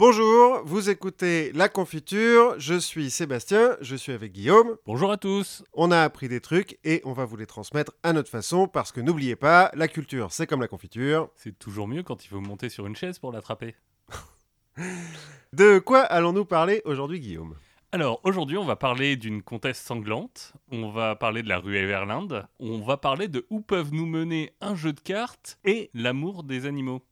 Bonjour, vous écoutez La Confiture, je suis Sébastien, je suis avec Guillaume. Bonjour à tous. On a appris des trucs et on va vous les transmettre à notre façon parce que n'oubliez pas, la culture c'est comme la confiture. C'est toujours mieux quand il faut monter sur une chaise pour l'attraper. De quoi allons-nous parler aujourd'hui Guillaume? Alors aujourd'hui on va parler d'une comtesse sanglante, on va parler de la rue Everland, on va parler de où peuvent nous mener un jeu de cartes et l'amour des animaux?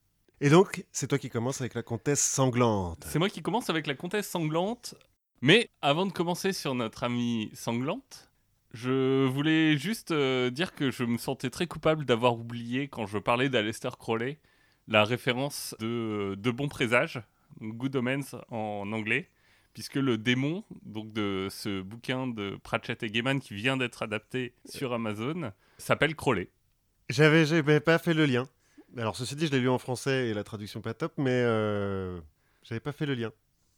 Et donc, c'est toi qui commences avec la comtesse sanglante. C'est moi qui commence avec la comtesse sanglante. Mais avant de commencer sur notre amie sanglante, je voulais juste euh, dire que je me sentais très coupable d'avoir oublié, quand je parlais d'Alester Crowley, la référence de, de Bon Présage, Good Omens en anglais, puisque le démon donc de ce bouquin de Pratchett et Gaiman qui vient d'être adapté sur Amazon s'appelle Crowley. J'avais, j'avais pas fait le lien. Alors, ceci dit, je l'ai lu en français et la traduction pas top, mais euh, j'avais pas fait le lien.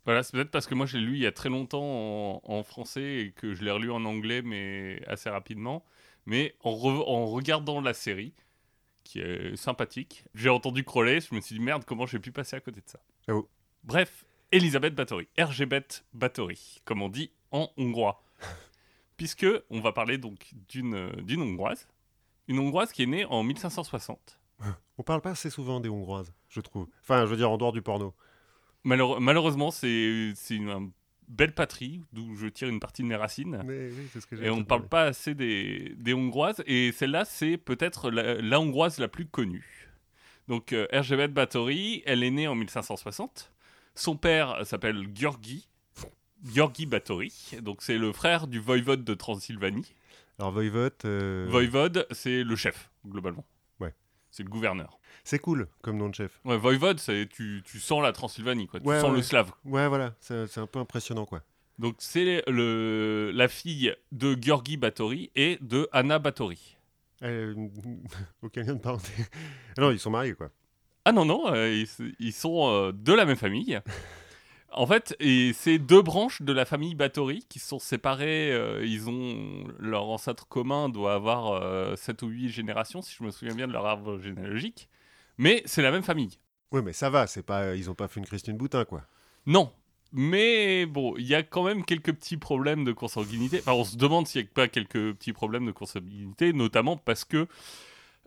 Voilà, c'est peut-être parce que moi je l'ai lu il y a très longtemps en, en français et que je l'ai relu en anglais, mais assez rapidement. Mais en, re- en regardant la série, qui est sympathique, j'ai entendu Crowley, je me suis dit merde, comment j'ai pu passer à côté de ça? J'avoue. Bref, Elisabeth Bathory, Ergebet Bathory, comme on dit en hongrois. Puisque on va parler donc d'une d'une hongroise, une hongroise qui est née en 1560. On parle pas assez souvent des hongroises, je trouve. Enfin, je veux dire, en dehors du porno. Malheure- malheureusement, c'est c'est une, une belle patrie d'où je tire une partie de mes racines. Mais oui, c'est ce que j'ai Et on ne parle pas assez des, des Hongroises. Et celle-là, c'est peut-être la, la Hongroise la plus connue. Donc, euh, Erzsébet Báthory, elle est née en 1560. Son père s'appelle Georgi. Georgi Báthory. Donc, c'est le frère du voïvode de Transylvanie. Alors, Voivode, euh, Voïvode, c'est le chef, globalement. C'est le gouverneur. c'est cool comme nom de chef. Ouais, voïvode, c'est tu, tu sens la Transylvanie, quoi. Tu sens ouais. le slave. Ouais, voilà, c'est un peu impressionnant, quoi. Donc, c'est le, la fille de Georgi Báthory et de Anna Báthory. Euh, aucun lien de parenté. Ah non, ils sont mariés, quoi. Ah non, non, euh, ils, ils sont euh, de la même famille. En fait, et c'est deux branches de la famille Báthory qui sont séparées. euh, ils ont leur ancêtre commun doit avoir 7 ou 8 générations, si je me souviens bien de leur arbre généalogique. Mais c'est la même famille. Oui, mais ça va, c'est pas, ils ont pas fait une Christine Boutin, quoi. Non. Mais bon, il y a quand même quelques petits problèmes de consanguinité. Enfin, on se demande s'il n'y a pas quelques petits problèmes de consanguinité, notamment parce que,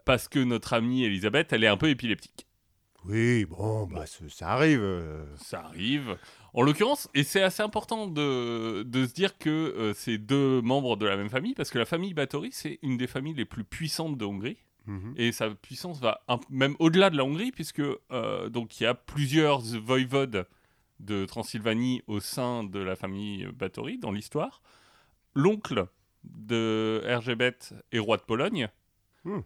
parce que notre amie Elisabeth, elle est un peu épileptique. Oui, bon, bah, ça arrive. euh. Ça arrive. En l'occurrence, et c'est assez important de, de se dire que euh, c'est deux membres de la même famille, parce que la famille Báthory, c'est une des familles les plus puissantes de Hongrie, Mhm. et sa puissance va un- même au-delà de la Hongrie, puisque euh, donc il y a plusieurs voïvodes de Transylvanie au sein de la famille Báthory dans l'histoire. L'oncle de Erzsébet est roi de Pologne, Hmm.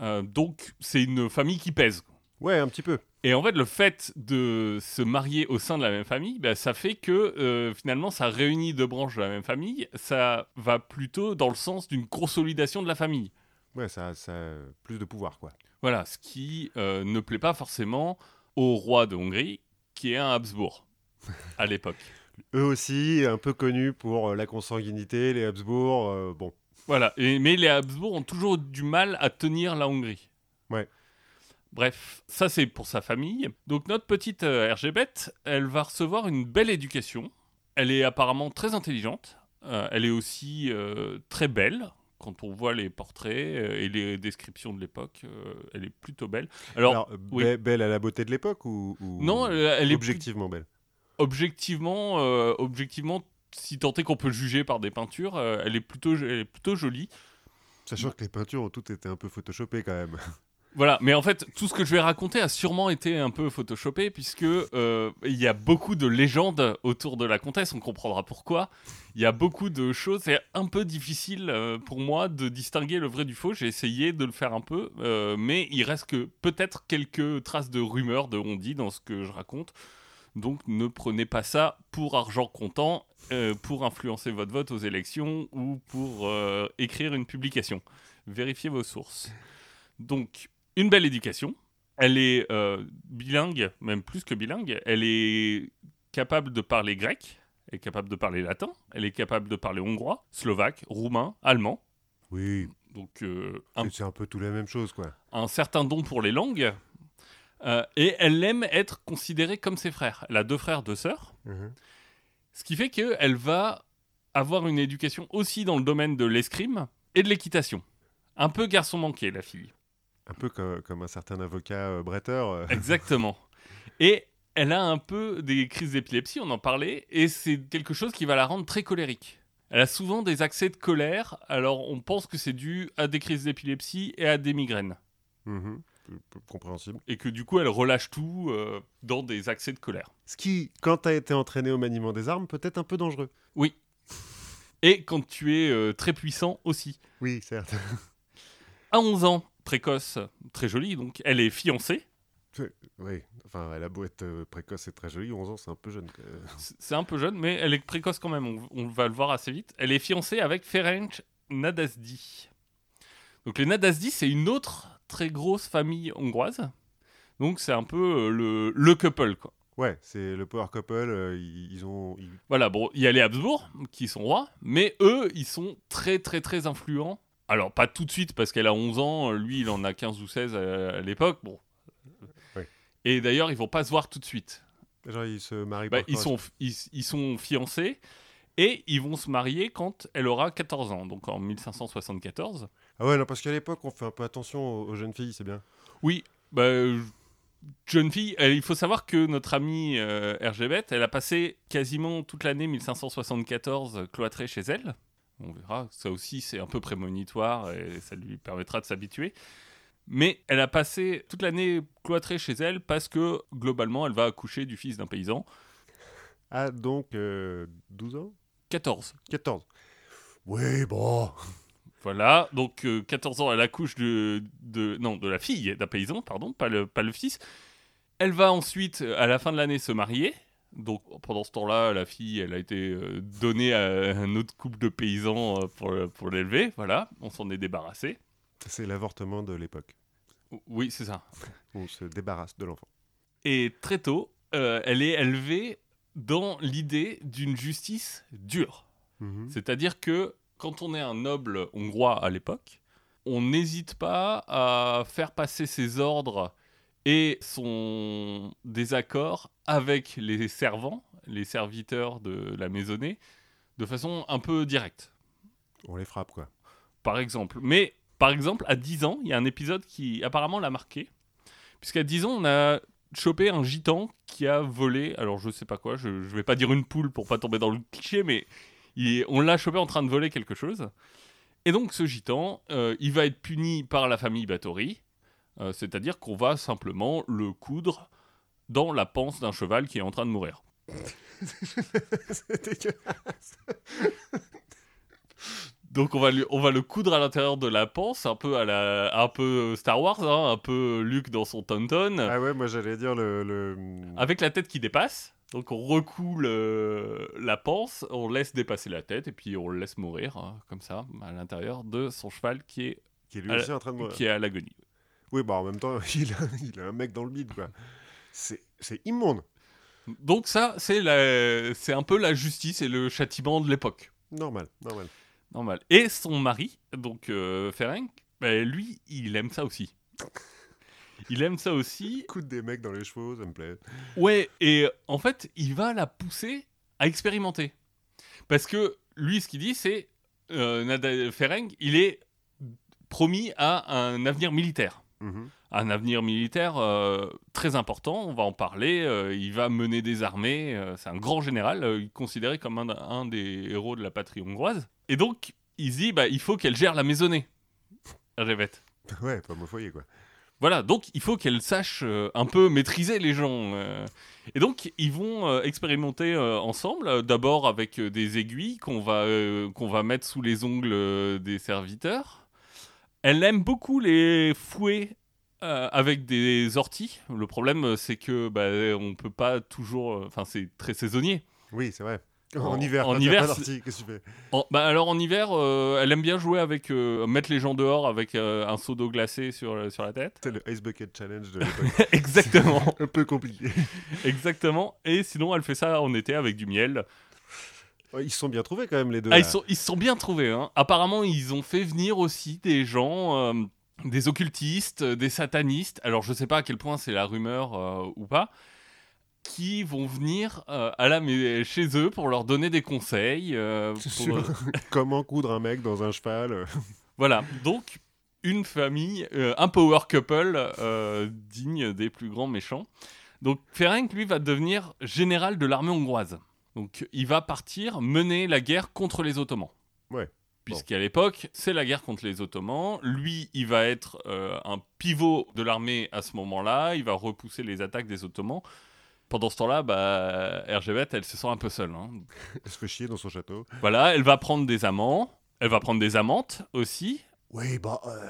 Euh, donc c'est une famille qui pèse. Ouais, un petit peu. Et en fait, le fait de se marier au sein de la même famille, bah, ça fait que euh, finalement, ça réunit deux branches de la même famille. Ça va plutôt dans le sens d'une consolidation de la famille. Ouais, ça, ça a plus de pouvoir, quoi. Voilà, ce qui euh, ne plaît pas forcément au roi de Hongrie, qui est un Habsbourg à l'époque. Eux aussi, un peu connus pour euh, la consanguinité, les Habsbourg. euh, bon, Voilà, et, mais les Habsbourg ont toujours du mal à tenir la Hongrie. Ouais. Bref, ça c'est pour sa famille. Donc notre petite euh, elle va recevoir une belle éducation. Elle est apparemment très intelligente. Euh, elle est aussi euh, très belle. Quand on voit les portraits euh, et les descriptions de l'époque, euh, elle est plutôt belle. Alors, alors, oui. be- belle à la beauté de l'époque ou, ou- non, elle, elle est objectivement belle? Objectivement, euh, objectivement, si tant est qu'on peut juger par des peintures, euh, elle, est plutôt, elle est plutôt jolie. Sachant que les peintures ont toutes été un peu photoshopées quand même. Voilà, mais en fait, tout ce que je vais raconter a sûrement été un peu photoshopé, puisque euh, il y a beaucoup de légendes autour de la comtesse, on comprendra pourquoi. Il y a beaucoup de choses, c'est un peu difficile euh, pour moi de distinguer le vrai du faux. J'ai essayé de le faire un peu, euh, mais il reste que peut-être quelques traces de rumeurs, de on-dit dans ce que je raconte. Donc ne prenez pas ça pour argent comptant, pour influencer votre vote aux élections ou pour écrire une publication. Vérifiez vos sources. Donc, une belle éducation. Elle est euh, bilingue, même plus que bilingue. Elle est capable de parler grec, elle est capable de parler latin, elle est capable de parler hongrois, slovaque, roumain, allemand. Oui, Donc, euh, c'est un peu tout la même chose, quoi. un certain don pour les langues. Euh, et elle aime être considérée comme ses frères. Elle a deux frères, deux sœurs. Mhm. Ce qui fait qu'elle va avoir une éducation aussi dans le domaine de l'escrime et de l'équitation. Un peu garçon manqué, la fille. Un peu comme, comme un certain avocat euh, bretteur. euh. Exactement. Et elle a un peu des crises d'épilepsie, on en parlait, et c'est quelque chose qui va la rendre très colérique. Elle a souvent des accès de colère, alors on pense que c'est dû à des crises d'épilepsie et à des migraines. Peu Compréhensible. Et que du coup, elle relâche tout euh, dans des accès de colère. Ce qui, quand tu as été entraîné au maniement des armes, peut être un peu dangereux. Et quand tu es euh, très puissant aussi. Oui, certes. À 11 ans, précoce, très jolie, donc elle est fiancée. oui, enfin, elle a beau être euh, précoce et très jolie, 11 ans, c'est un peu jeune. C'est un peu jeune, mais elle est précoce quand même, on, on va le voir assez vite. Elle est fiancée avec Ferenc Nadasdi. Donc les Nadasdi, c'est une autre très grosse famille hongroise. Donc c'est un peu euh, le, le couple, quoi. Ouais, c'est le power couple, euh, ils, ils ont... ils- Voilà, bon, il y a les Habsbourg, qui sont rois, mais eux, ils sont très très très influents. Alors pas tout de suite, parce qu'elle a 11 ans, lui il en a 15 ou 16 à, à l'époque, bon. Et d'ailleurs, ils vont pas se voir tout de suite. Genre, ils se marient Bah, ils, sont, ils, ils sont fiancés et ils vont se marier quand elle aura 14 ans, donc en 1574. Ah ouais, non, parce qu'à l'époque, on fait un peu attention aux, aux jeunes filles, c'est bien. Oui, bah, jeune fille, elle- il faut savoir que notre amie euh, Hergébet, elle a passé quasiment toute l'année 1574 cloîtrée chez elle. On verra, ça aussi c'est un peu prémonitoire et ça lui permettra de s'habituer. Mais elle a passé toute l'année cloîtrée chez elle parce que globalement elle va accoucher du fils d'un paysan. Ah, donc, euh, 12 ans? 14. 14. Oui, bon. Voilà, donc euh, 14 ans, elle accouche de, de, non, de la fille d'un paysan, pardon, pas le, pas le fils. Elle va ensuite, euh, à la fin de l'année, se marier. Donc pendant ce temps-là, la fille, elle a été euh, donnée à un autre couple de paysans euh, pour, pour l'élever. Voilà, on s'en est débarrassé. C'est l'avortement de l'époque. Oui, c'est ça. On se débarrasse de l'enfant. Et très tôt, euh, elle est élevée dans l'idée d'une justice dure. Mhm. C'est-à-dire que quand on est un noble hongrois à l'époque, on n'hésite pas à faire passer ses ordres et son désaccord avec les servants, les serviteurs de la maisonnée, de façon un peu directe. On les frappe, quoi. Par exemple. Mais, par exemple, à 10 ans, il y a un épisode qui apparemment l'a marqué. Puisqu'à 10 ans, on a chopé un gitan qui a volé, alors je sais pas quoi, je, je vais pas dire une poule pour pas tomber dans le cliché, mais il- on l'a chopé en train de voler quelque chose. Et donc ce gitan, euh, il va être puni par la famille Bathory, euh, c'est-à-dire qu'on va simplement le coudre dans la panse d'un cheval qui est en train de mourir. c'est dégueulasse. Donc on va, lui- on va le coudre à l'intérieur de la panse, un peu à la, un peu Star Wars, hein, un peu Luke dans son tonton, Ah ouais, moi j'allais dire le... le... avec la tête qui dépasse. Donc on recoule le- la panse, on laisse dépasser la tête et puis on le laisse mourir hein, comme ça à l'intérieur de son cheval qui est, Qui est lui la- aussi en train de mourir. qui est à l'agonie. Oui, bah en même temps, il a, il a un mec dans le bide, quoi. C'est immonde. Donc ça c'est la- c'est un peu la justice et le châtiment de l'époque. Normal, normal. Normal. Et son mari, donc euh, Ferenc, ben, lui il aime ça aussi. Il aime ça aussi Coûte des mecs dans les chevaux, ça me plaît. Ouais, et en fait, il va la pousser à expérimenter. Parce que lui, ce qu'il dit, c'est euh, Ferenc, il est promis à un avenir militaire. Mhm. Un avenir militaire euh, très important, on va en parler. euh, il va mener des armées, euh, c'est un grand général, considéré comme un, un des héros de la patrie hongroise. Et donc, il se dit, bah, il faut qu'elle gère la maisonnée. Rêvette. Ouais, pas mon foyer, quoi. Voilà, donc il faut qu'elle sache un peu maîtriser les gens. Et donc ils vont expérimenter ensemble, d'abord avec des aiguilles qu'on va, qu'on va mettre sous les ongles des serviteurs. Elle aime beaucoup les fouets euh, avec des orties. Le problème, euh, c'est que bah, on peut pas toujours... euh, Enfin, c'est très saisonnier. Oui, c'est vrai. En, En- hiver, en hiver, qu'est-ce que tu fais? En- bah, alors en hiver, euh, elle aime bien jouer avec... euh, mettre les gens dehors avec euh, un seau d'eau glacée sur, sur la tête. C'est le Ice Bucket Challenge de l'époque. Exactement. un peu compliqué. Exactement. Et sinon, elle fait ça en été avec du miel. Ils se sont bien trouvés quand même, les deux. Ah, ils, sont, ils se sont bien trouvés. hein. Apparemment, ils ont fait venir aussi des gens euh, des occultistes, euh, des satanistes, alors je sais pas à quel point c'est la rumeur euh, ou pas, qui vont venir euh, à la, chez eux pour leur donner des conseils. pour, Sur comment coudre un mec dans un cheval. voilà, donc une famille, un power couple digne des plus grands méchants. Donc Ferenc, lui, va devenir général de l'armée hongroise. Donc il va partir mener la guerre contre les Ottomans. Ouais. Puisqu'à l'époque, c'est la guerre contre les Ottomans. Lui, il va être euh, un pivot de l'armée à ce moment-là. Il va repousser les attaques des Ottomans. Pendant ce temps-là, bah, elle se sent un peu seule. hein. Elle se fait chier dans son château. Voilà, elle va prendre des amants. Elle va prendre des amantes aussi. Oui, bah. euh,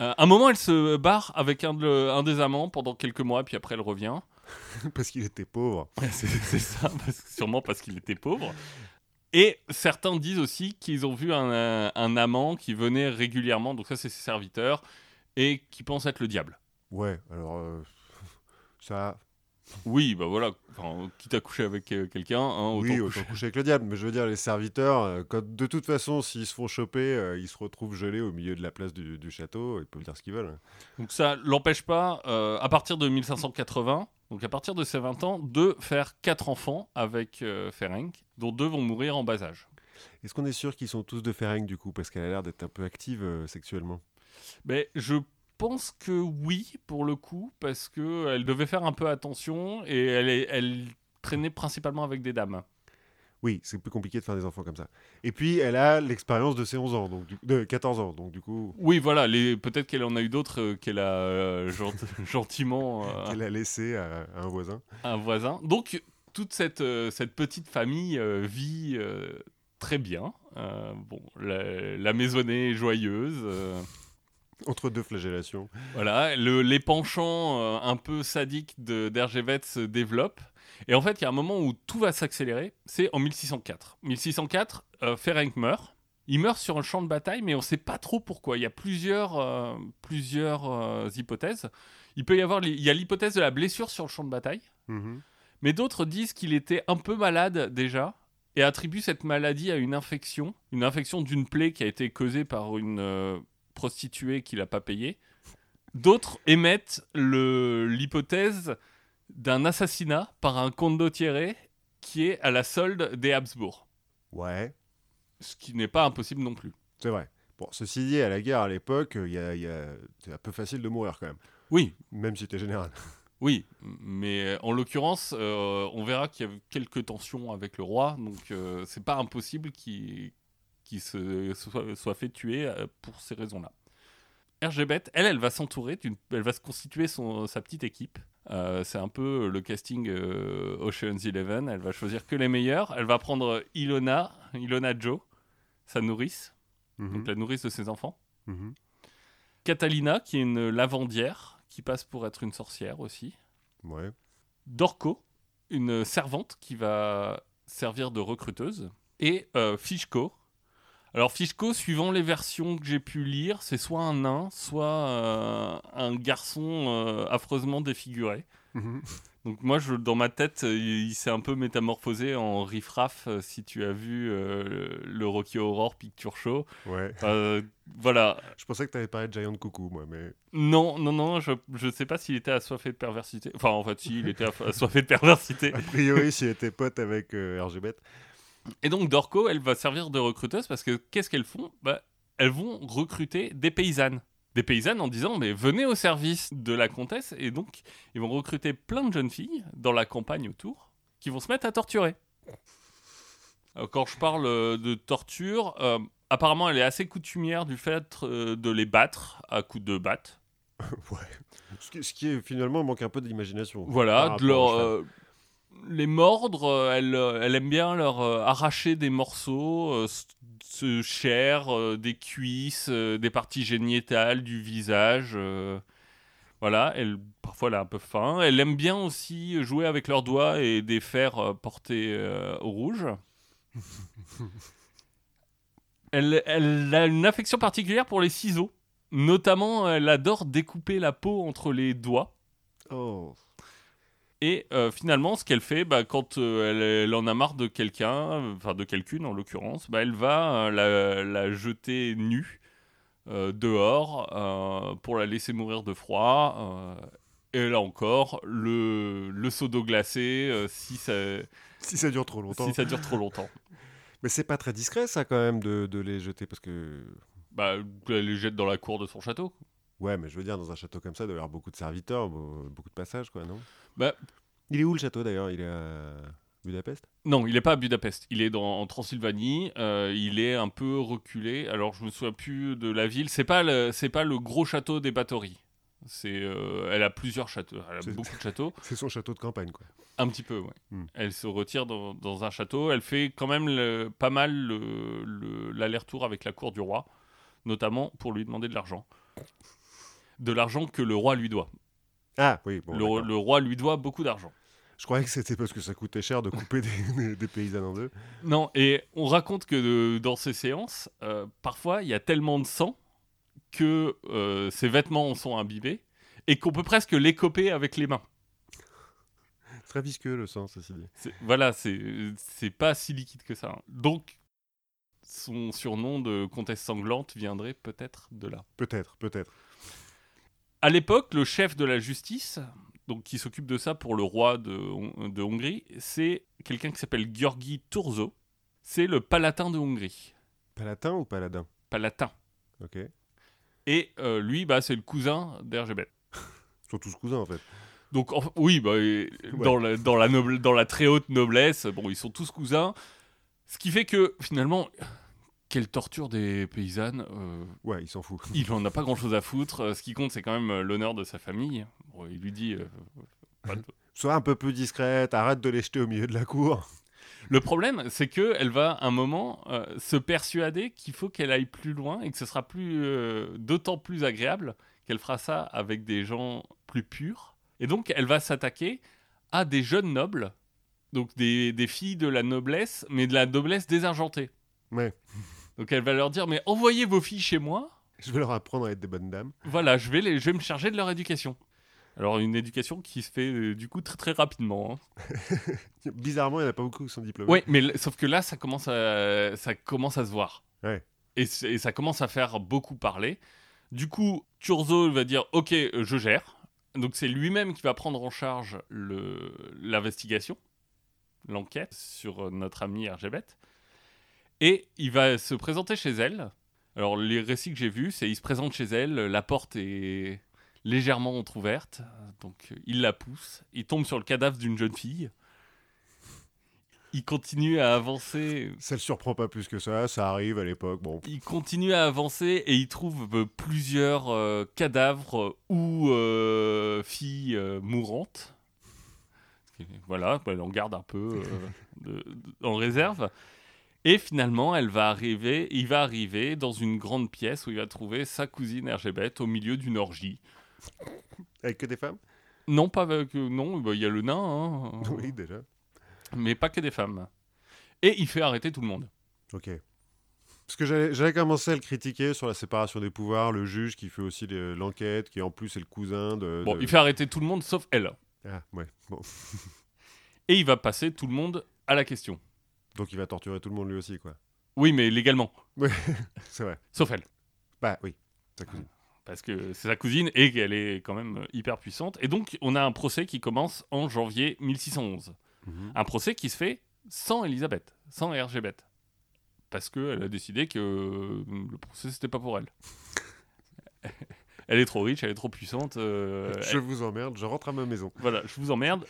Euh, un moment, elle se barre avec un, de- un des amants pendant quelques mois, puis après, elle revient. parce qu'il était pauvre. C'est c'est ça, parce sûrement parce qu'il était pauvre. Et certains disent aussi qu'ils ont vu un, euh, un amant qui venait régulièrement, donc ça, c'est ses serviteurs, et qui pense être le diable. Ouais, alors. euh, ça. Oui, bah voilà, enfin, quitte à coucher avec euh, quelqu'un, hein, autant oui, coucher. avec le diable. Mais je veux dire, les serviteurs, euh, quand, de toute façon, s'ils se font choper, ils se retrouvent gelés au milieu de la place du, du château. Ils peuvent dire ce qu'ils veulent. Donc ça l'empêche pas, à partir de 1580, donc à partir de ses 20 ans, de faire quatre enfants avec euh, Ferenc, dont deux vont mourir en bas âge. Est-ce qu'on est sûr qu'ils sont tous de Ferenc du coup Parce qu'elle a l'air d'être un peu active euh, sexuellement? Mais je pense que oui, pour le coup, parce que elle devait faire un peu attention et elle, est- elle traînait principalement avec des dames. Oui, c'est plus compliqué de faire des enfants comme ça. Et puis, elle a l'expérience de ses 11 ans, donc du- de 14 ans. Donc du coup, Oui, voilà, les... peut-être qu'elle en a eu d'autres euh, qu'elle a euh, gent- gentiment euh, elle a laissé à, à un voisin. un voisin. Donc, toute cette, cette petite famille vit très bien. Bon, la, la maisonnée est joyeuse. Entre deux flagellations. Voilà, le- les penchants un peu sadiques de- d'Hergévet se développent. Et en fait, il y a un moment où tout va s'accélérer, c'est en 1604. 1604, euh, Ferenc meurt. Il meurt sur un champ de bataille, mais on ne sait pas trop pourquoi. Il y a plusieurs, euh, plusieurs euh, hypothèses. Il peut y avoir, il y a l'hypothèse de la blessure sur le champ de bataille, Mhm. mais d'autres disent qu'il était un peu malade déjà et attribuent cette maladie à une infection, une infection d'une plaie qui a été causée par une euh, prostituée qu'il n'a pas payée. D'autres émettent le- l'hypothèse d'un assassinat par un condottiere qui est à la solde des Habsbourg, Ouais, ce qui n'est pas impossible non plus. c'est vrai. Bon, ceci dit, à la guerre à l'époque, il y a- y a- c'est un peu facile de mourir quand même. Oui, Même si t'es général. oui, mais en l'occurrence, euh, on verra qu'il y a quelques tensions avec le roi, donc euh, c'est pas impossible qu'il qu'il se soit, soit fait tuer euh, pour ces raisons-là. Hergébet, elle, elle va s'entourer, elle va se constituer son, sa petite équipe. Euh, c'est un peu le casting euh, Ocean's Eleven. Elle va choisir que les meilleurs. Elle va prendre Ilona, Ilona Joe, sa nourrice, Mhm. donc la nourrice de ses enfants. Mhm. Catalina, qui est une lavandière, qui passe pour être une sorcière aussi. Ouais. Dorco, une servante qui va servir de recruteuse. Et euh, Fishko. Alors Fishko, suivant les versions que j'ai pu lire, c'est soit un nain, soit euh, un garçon euh, affreusement défiguré. Mhm. Donc moi, je, dans ma tête, il, il s'est un peu métamorphosé en riffraff, euh, si tu as vu euh, le Rocky Horror Picture Show. Ouais. Euh, voilà, Je pensais que t'avais parlé de Giant Coucou, moi, mais. non, non, non, je ne sais pas s'il était assoiffé de perversité. Enfin, en fait, si, il était assoiffé de perversité. A priori, s'il était pote avec euh, RGBet. Et donc, Dorco, elle va servir de recruteuse parce que qu'est-ce qu'elles font? Bah, Elles vont recruter des paysannes. Des paysannes en disant, mais venez au service de la comtesse. Et donc, ils vont recruter plein de jeunes filles dans la campagne autour qui vont se mettre à torturer. Quand je parle euh, de torture, euh, apparemment, elle est assez coutumière du fait euh, de les battre à coups de batte. ouais. Ce qui, est finalement manque un peu d'imagination. Voilà, de leur, euh, les mordre, euh, elle, euh, elle aime bien leur euh, arracher des morceaux, euh, ce chair, euh, des cuisses, des parties génietales du visage. voilà, elle, parfois elle a un peu faim. Elle aime bien aussi jouer avec leurs doigts et des fers portés au rouge. elle, elle a une affection particulière pour les ciseaux. Notamment, elle adore découper la peau entre les doigts. Oh. Et euh, finalement, ce qu'elle fait, bah, quand euh, elle, elle en a marre de quelqu'un, enfin de quelqu'une en l'occurrence, bah, elle va euh, la, la jeter nue dehors pour la laisser mourir de froid. et là encore, le, le seau d'eau glacée, si, ça, Si ça dure trop longtemps. si ça dure trop longtemps. Mais c'est pas très discret, ça, quand même, de, de les jeter, parce que... Bah, elle les jette dans la cour de son château. Ouais, mais je veux dire, dans un château comme ça, il doit y avoir beaucoup de serviteurs, beau- beaucoup de passages, quoi, non? Bah, Il est où, le château, d'ailleurs? Il est à Budapest? Non, il n'est pas à Budapest. Il est dans, en Transylvanie. euh, il est un peu reculé. Alors, je me souviens plus de la ville. C'est pas le, c'est pas le gros château des Batory. C'est, euh, elle a plusieurs châteaux. Elle a beaucoup de châteaux. C'est son château de campagne, quoi. Un petit peu, ouais. Hmm. Elle se retire dans, dans un château. Elle fait quand même le- pas mal le- le- l'aller-retour avec la cour du roi, notamment pour lui demander de l'argent. De l'argent que le roi lui doit. Ah, oui, bon, le, roi lui doit beaucoup d'argent. Je croyais que c'était parce que ça coûtait cher de couper des, des- paysannes en deux. Non, et on raconte que de- dans ces séances, euh, parfois il y a tellement de sang que euh, ses vêtements en sont imbibés et qu'on peut presque les coper avec les mains. Très visqueux, le sang, ceci dit. C'est- Voilà, c'est c'est pas si liquide que ça. hein. Donc, son surnom de comtesse sanglante viendrait peut-être de là. Peut-être, peut-être. À l'époque, le chef de la justice, donc qui s'occupe de ça pour le roi de, Hon- de Hongrie, c'est quelqu'un qui s'appelle Georgi Turzo. C'est le palatin de Hongrie. Palatin ou paladin? Palatin. Ok. Et euh, lui, bah, c'est le cousin d'Hergébet. Ils sont tous cousins, en fait. Donc, oui, bah, et dans, la, dans, la noble- dans la très haute noblesse, bon, ils sont tous cousins. Ce qui fait que, finalement, quelle torture des paysannes. euh, Ouais, il s'en fout. il en a pas grand-chose à foutre. Euh, Ce qui compte, c'est quand même euh, l'honneur de sa famille. Bon, il lui dit... euh, de- Sois un peu plus discrète, arrête de les jeter au milieu de la cour. Le problème, c'est que elle va un moment se persuader qu'il faut qu'elle aille plus loin et que ce sera plus d'autant plus agréable qu'elle fera ça avec des gens plus purs. Et donc, elle va s'attaquer à des jeunes nobles, donc des, des filles de la noblesse, mais de la noblesse désargentée. Ouais. Donc, elle va leur dire mais envoyez vos filles chez moi. Je vais leur apprendre à être des bonnes dames. Voilà, je vais, les, je vais me charger de leur éducation. Alors, une éducation qui se fait euh, du coup très très rapidement. hein. Bizarrement, il n'y en a pas beaucoup qui sont diplômés. Oui, mais l- sauf que là, ça commence à, ça commence à se voir. Ouais. Et, c- et ça commence à faire beaucoup parler. Du coup, Turzo va dire Ok, euh, je gère. Donc, c'est lui-même qui va prendre en charge le- l'investigation, l'enquête sur euh, notre ami Hergébet. Et il va se présenter chez elle. Alors, les récits que j'ai vus, c'est il se présente chez elle, la porte est légèrement entr'ouverte, donc il la pousse, il tombe sur le cadavre d'une jeune fille. Il continue à avancer Ça le surprend pas plus que ça, ça arrive à l'époque. Bon, il continue à avancer et il trouve euh, plusieurs euh, cadavres ou euh, filles euh, mourantes. Voilà, bah, en garde un peu de- de- en réserve. Et finalement, elle va arriver, il va arriver dans une grande pièce où il va trouver sa cousine Hergébet au milieu d'une orgie. avec que des femmes? Non, pas avec, euh, non, bah, il y a le nain, hein, Oui, déjà. mais pas que des femmes. Et il fait arrêter tout le monde. Ok. Parce que j'avais commencé à le critiquer sur la séparation des pouvoirs, le juge qui fait aussi l'enquête, qui en plus est le cousin de. Bon, de- il fait arrêter tout le monde sauf elle. Ah, ouais. Bon. Et il va passer tout le monde à la question. Donc il va torturer tout le monde lui aussi, quoi. Oui, mais légalement. C'est vrai. Sauf elle. Bah oui, sa cousine. Parce que c'est sa cousine et qu'elle est quand même hyper puissante. Et donc, on a un procès qui commence en janvier 1611. Mhm. Un procès qui se fait sans Elisabeth, sans Hergébet. Parce qu'elle a décidé que euh, le procès, c'était pas pour elle. elle est trop riche, elle est trop puissante. euh, Je vous emmerde, je rentre à ma maison. Voilà, je vous emmerde,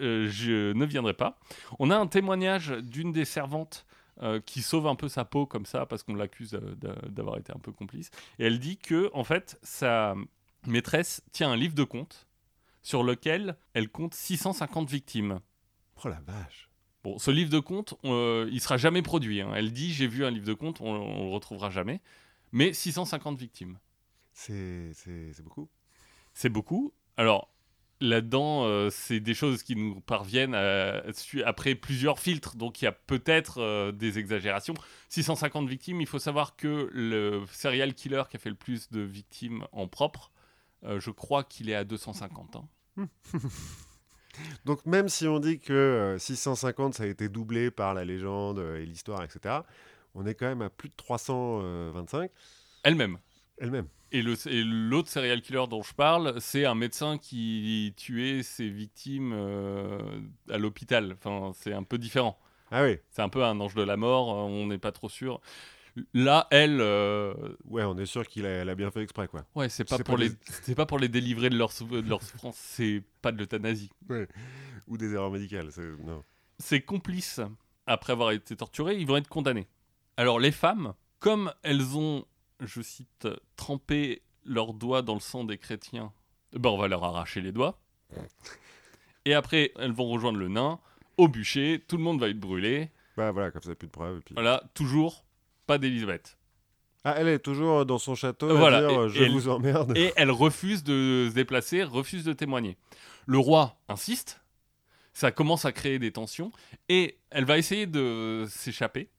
euh, je ne viendrai pas. On a un témoignage d'une des servantes euh, qui sauve un peu sa peau comme ça parce qu'on l'accuse euh, d'a- d'avoir été un peu complice. Et elle dit que, en fait, sa maîtresse tient un livre de comptes sur lequel elle compte 650 victimes. Oh la vache. Bon, ce livre de comptes, euh, il sera jamais produit. hein. Elle dit j'ai vu un livre de comptes, on, on le retrouvera jamais. Mais 650 victimes. C'est beaucoup. C'est beaucoup. Alors, là-dedans, euh, c'est des choses qui nous parviennent à- su- après plusieurs filtres. Donc, il y a peut-être euh, des exagérations. 650 victimes, il faut savoir que le serial killer qui a fait le plus de victimes en propre, euh, je crois qu'il est à 250 ans. Donc même si on dit que euh, 650 ça a été doublé par la légende euh, et l'histoire, etc., on est quand même à plus de 325. Elle-même. Elle-même. Et l'autre serial killer dont je parle, c'est un médecin qui tuait ses victimes euh, à l'hôpital. Enfin, c'est un peu différent. Ah oui. C'est un peu un ange de la mort, euh, on n'est pas trop sûr. Là, elle, euh, Ouais, on est sûr qu'il a, bien fait exprès, quoi. ouais, c'est pas pour pas les, c'est pas pour les délivrer de leur, sou- de leur souffrance, c'est pas de l'euthanasie. Ou des erreurs médicales. c'est- Non. Ses complices, après avoir été torturés, ils vont être condamnés. Alors les femmes, comme elles ont, je cite, trempé leurs doigts dans le sang des chrétiens, ben on va leur arracher les doigts. Et après, elles vont rejoindre le nain au bûcher, tout le monde va être brûlé. Bah voilà, comme ça, plus de preuves. et puis- Voilà, toujours pas d'Elisabeth. Ah, elle est toujours dans son château à Voilà, dire et- euh, je et elle- vous emmerde. Et elle refuse de se déplacer, refuse de témoigner. Le roi insiste, ça commence à créer des tensions, et elle va essayer de s'échapper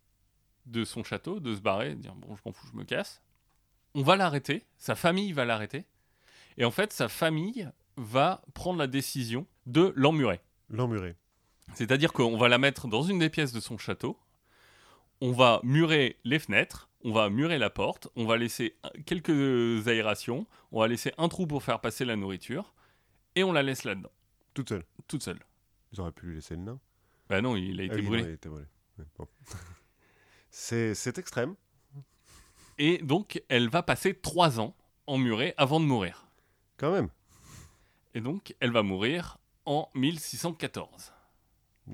de son château, de se barrer, de dire bon, je m'en fous, je me casse. On va l'arrêter, sa famille va l'arrêter, et en fait, sa famille va prendre la décision de l'emmurer. L'emmurer. C'est-à-dire qu'on va la mettre dans une des pièces de son château, on va murer les fenêtres, on va murer la porte, on va laisser quelques aérations, on va laisser un trou pour faire passer la nourriture, et on la laisse là-dedans, Toute seule. toute seule. Ils auraient pu lui laisser le nain. Bah non, il a été Ah oui, brûlé. il bon. c'est extrême. Et donc, elle va passer trois ans emmurée avant de mourir. Quand même. Et donc, elle va mourir en 1614,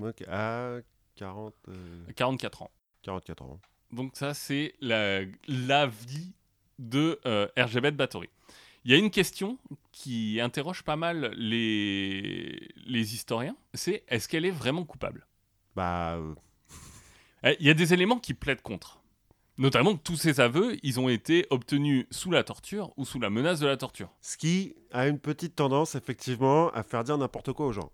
Ok, À 40, euh, à 44 ans. 44 ans. Donc ça, c'est la, la vie de euh, Erzsébet Báthory. Il y a une question qui interroge pas mal les, les historiens, c'est est-ce qu'elle est vraiment coupable? Bah, euh, Eh, Il y a des éléments qui plaident contre. Notamment que tous ces aveux, ils ont été obtenus sous la torture ou sous la menace de la torture. ce qui a une petite tendance, effectivement, à faire dire n'importe quoi aux gens.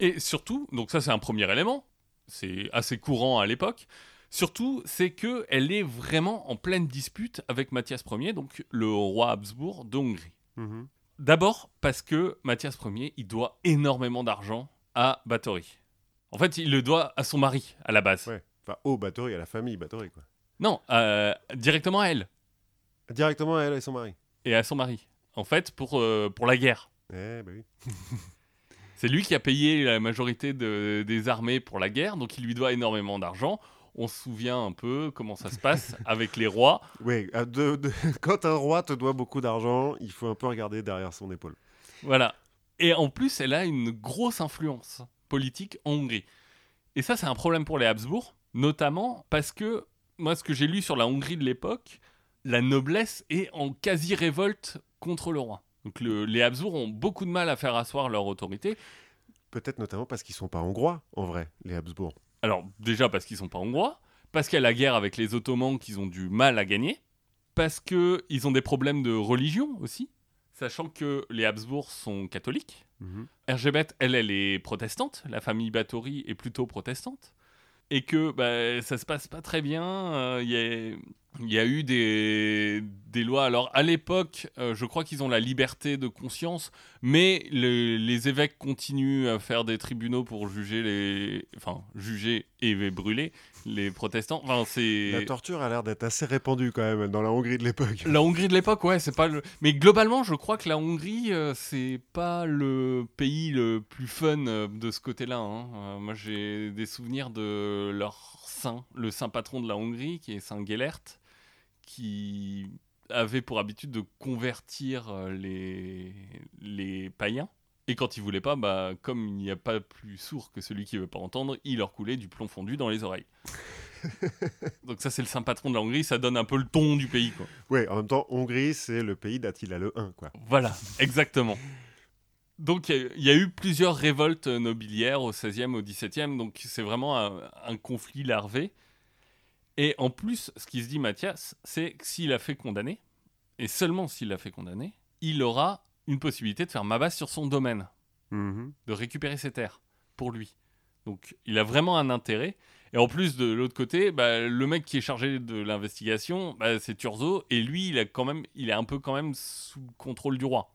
Et surtout, donc ça c'est un premier élément, c'est assez courant à l'époque. Surtout, c'est que elle est vraiment en pleine dispute avec Mathias Ier, donc le roi Habsbourg de Hongrie. Mhm. D'abord parce que Mathias Ier, il doit énormément d'argent à Báthory. En fait, il le doit à son mari à la base. Ouais. Enfin, au Bathory, à la famille Bathory, quoi. Non, euh, directement à elle Directement à elle et son mari. et à son mari. En fait, pour, euh, pour la guerre. Eh, bah oui. C'est lui qui a payé la majorité de- des armées pour la guerre, donc il lui doit énormément d'argent. On se souvient un peu comment ça se passe avec les rois. Oui, de- de- quand un roi te doit beaucoup d'argent, il faut un peu regarder derrière son épaule. Voilà. Et en plus, elle a une grosse influence politique en Hongrie. Et ça, c'est un problème pour les Habsbourg, notamment parce que, moi, ce que j'ai lu sur la Hongrie de l'époque, la noblesse est en quasi-révolte contre le roi. Donc le- les Habsbourg ont beaucoup de mal à faire asseoir leur autorité. Peut-être notamment parce qu'ils sont pas hongrois, en vrai, les Habsbourg. Alors, déjà parce qu'ils sont pas hongrois, parce qu'il y a la guerre avec les Ottomans qu'ils ont du mal à gagner, parce qu'ils ont des problèmes de religion aussi, sachant que les Habsbourg sont catholiques. Erzsébet, elle, elle est protestante, la famille Báthory est plutôt protestante, et que bah, ça se passe pas très bien. euh, Il y, a, eu des, lois. Alors, à l'époque, euh, je crois qu'ils ont la liberté de conscience, mais le- les évêques continuent à faire des tribunaux pour juger les. Enfin, juger et brûler les protestants. Enfin, c'est. La torture a l'air d'être assez répandue quand même dans la Hongrie de l'époque. La Hongrie de l'époque, ouais, c'est pas le. Mais globalement, je crois que la Hongrie, euh, c'est pas le pays le plus fun euh, de ce côté-là. hein. Euh, moi, j'ai des souvenirs de leur saint, le saint patron de la Hongrie, qui est Saint Gellert, qui avait pour habitude de convertir euh, les, les païens. Et quand il voulait pas, bah, comme il n'y a pas plus sourd que celui qui veut pas entendre, il leur coulait du plomb fondu dans les oreilles. Donc ça, c'est le saint patron de la Hongrie, ça donne un peu le ton du pays, quoi. Ouais, en même temps, Hongrie, c'est le pays d'Attila le 1, quoi. Voilà, exactement. Donc il y a- y, a eu plusieurs révoltes nobiliaires au 16e, au 17e, donc c'est vraiment un, un conflit larvé. Et en plus, ce qui se dit Mathias, c'est que s'il a fait condamner, et seulement s'il l'a fait condamner, il aura une possibilité de faire ma base sur son domaine, Mhm. de récupérer ses terres pour lui. Donc il a vraiment un intérêt. Et en plus, de l'autre côté, bah, le mec qui est chargé de l'investigation, bah, c'est Turzo, et lui, il, a quand même, il est un peu quand même sous le contrôle du roi.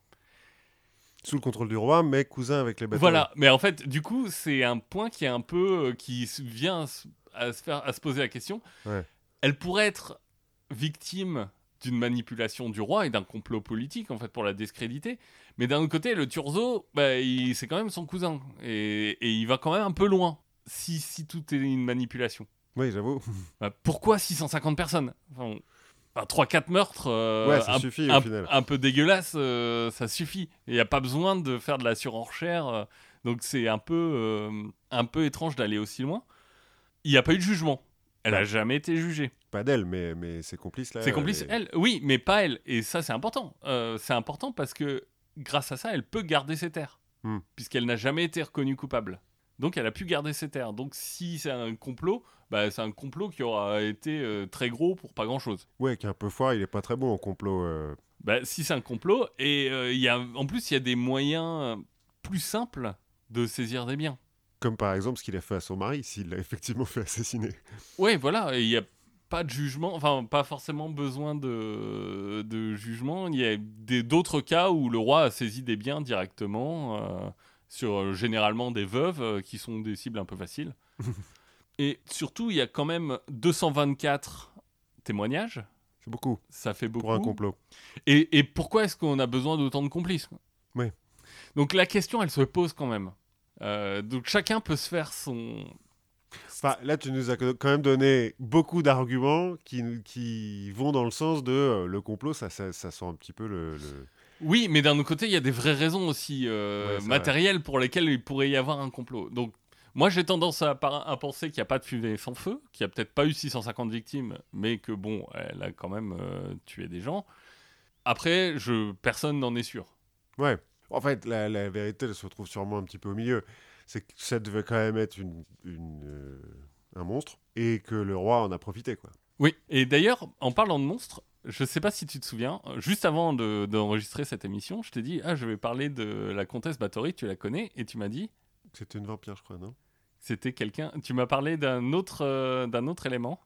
Sous le contrôle du roi, mais cousin avec les Bathory. Voilà, mais en fait, du coup, c'est un point qui est un peu euh, qui vient à se faire à se poser la question. Ouais. Elle pourrait être victime d'une manipulation du roi et d'un complot politique, en fait, pour la discréditer. Mais d'un autre côté, le Turzo, bah, c'est quand même son cousin. Et, et il va quand même un peu loin, si, si tout est une manipulation. Oui, j'avoue. Bah, pourquoi 650 personnes? Enfin, 3-4 meurtres, euh, Ouais, ça un, suffit au un- final. un peu dégueulasse, euh, ça suffit. Il n'y a pas besoin de faire de la surenchère. euh, donc c'est un peu, un peu étrange d'aller aussi loin. Il n'y a pas eu de jugement. Elle a Ouais. jamais été jugée. Pas d'elle, mais, mais ses complices là. C'est complice. et- Elle, oui, mais pas elle. Et ça, c'est important. Euh, c'est important parce que grâce à ça, elle peut garder ses terres. Hmm. Puisqu'elle n'a jamais été reconnue coupable. Donc, elle a pu garder ses terres. Donc, si c'est un complot, bah, c'est un complot qui aura été euh, très gros pour pas grand-chose. Ouais, qui est un peu foire, il est pas très bon en complot. euh. Bah, si c'est un complot, et euh, il y a, en plus, il y a des moyens euh, plus simples de saisir des biens. Comme par exemple ce qu'il a fait à son mari, s'il l'a effectivement fait assassiner. Ouais, voilà, il n'y a pas de jugement, enfin, pas forcément besoin de, de jugement. Il y a d'autres cas où le roi a saisi des biens directement, euh, sur euh, généralement des veuves, euh, qui sont des cibles un peu faciles. et surtout, il y a quand même 224 témoignages. C'est beaucoup Ça fait beaucoup. pour un complot. Et, et pourquoi est-ce qu'on a besoin d'autant de complices? Oui. Donc la question, elle se pose quand même. Euh, donc chacun peut se faire son. Enfin, là, tu nous as quand même donné beaucoup d'arguments qui, qui vont dans le sens de euh, le complot, ça, ça, ça sent un petit peu le. le- Oui, mais d'un autre côté, il y a des vraies raisons aussi euh, Ouais, matérielles pour lesquelles il pourrait y avoir un complot. Donc moi, j'ai tendance à, à penser qu'il n'y a pas de fumée sans feu, qu'il n'y a peut-être pas eu 650 victimes, mais que bon, elle a quand même euh, tué des gens. Après, je, personne n'en est sûr. Ouais. En fait, la, la vérité, elle se retrouve sûrement un petit peu au milieu. C'est que ça devait quand même être une, une, euh, un monstre et que le roi en a profité, quoi. Oui, et d'ailleurs, en parlant de monstres, je sais pas si tu te souviens, juste avant de- d'enregistrer cette émission, je t'ai dit, ah, je vais parler de la comtesse Bathory, tu la connais, et tu m'as dit, C'était une vampire, je crois, non? C'était quelqu'un, tu m'as parlé d'un autre, euh, d'un autre élément.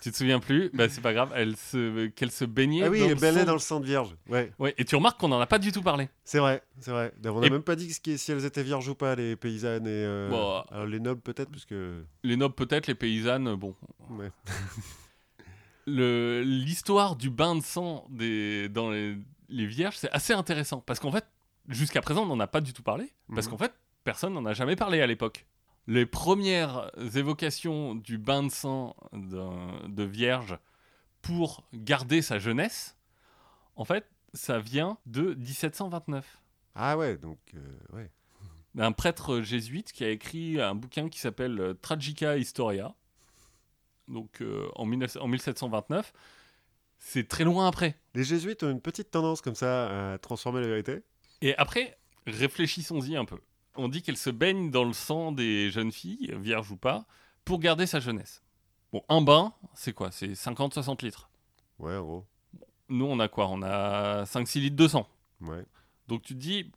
Tu te souviens plus? Bah c'est pas grave, elle se, qu'elle se baignait. Ah oui, dans elle le baignait sang- dans le sang de vierge. Ouais, Ouais, et tu remarques qu'on en a pas du tout parlé. c'est vrai, c'est vrai. On n'a Et- même pas dit ce qui- si elles étaient vierges ou pas, les paysannes et. euh, Bon. Alors, les nobles, peut-être, parce que. Les nobles peut-être, les paysannes, bon. Ouais. Le- L'histoire du bain de sang des, dans les, les vierges, c'est assez intéressant parce qu'en fait, jusqu'à présent, on n'en a pas du tout parlé parce Mhm. qu'en fait, personne n'en a jamais parlé à l'époque. Les premières évocations du bain de sang de vierge pour garder sa jeunesse, en fait, ça vient de 1729. Ah ouais, donc. euh, ouais. d'un prêtre jésuite qui a écrit un bouquin qui s'appelle Tragica Historia, donc euh, en, 19 en 1729. C'est très loin après. Les jésuites ont une petite tendance comme ça à transformer la vérité. Et après, réfléchissons-y un peu. On dit qu'elle se baigne dans le sang des jeunes filles, vierges ou pas, pour garder sa jeunesse. Bon, un bain, c'est quoi? C'est 50-60 litres. Ouais, gros. Nous, on a quoi? On a 5-6 litres de sang. Ouais. Donc tu te dis,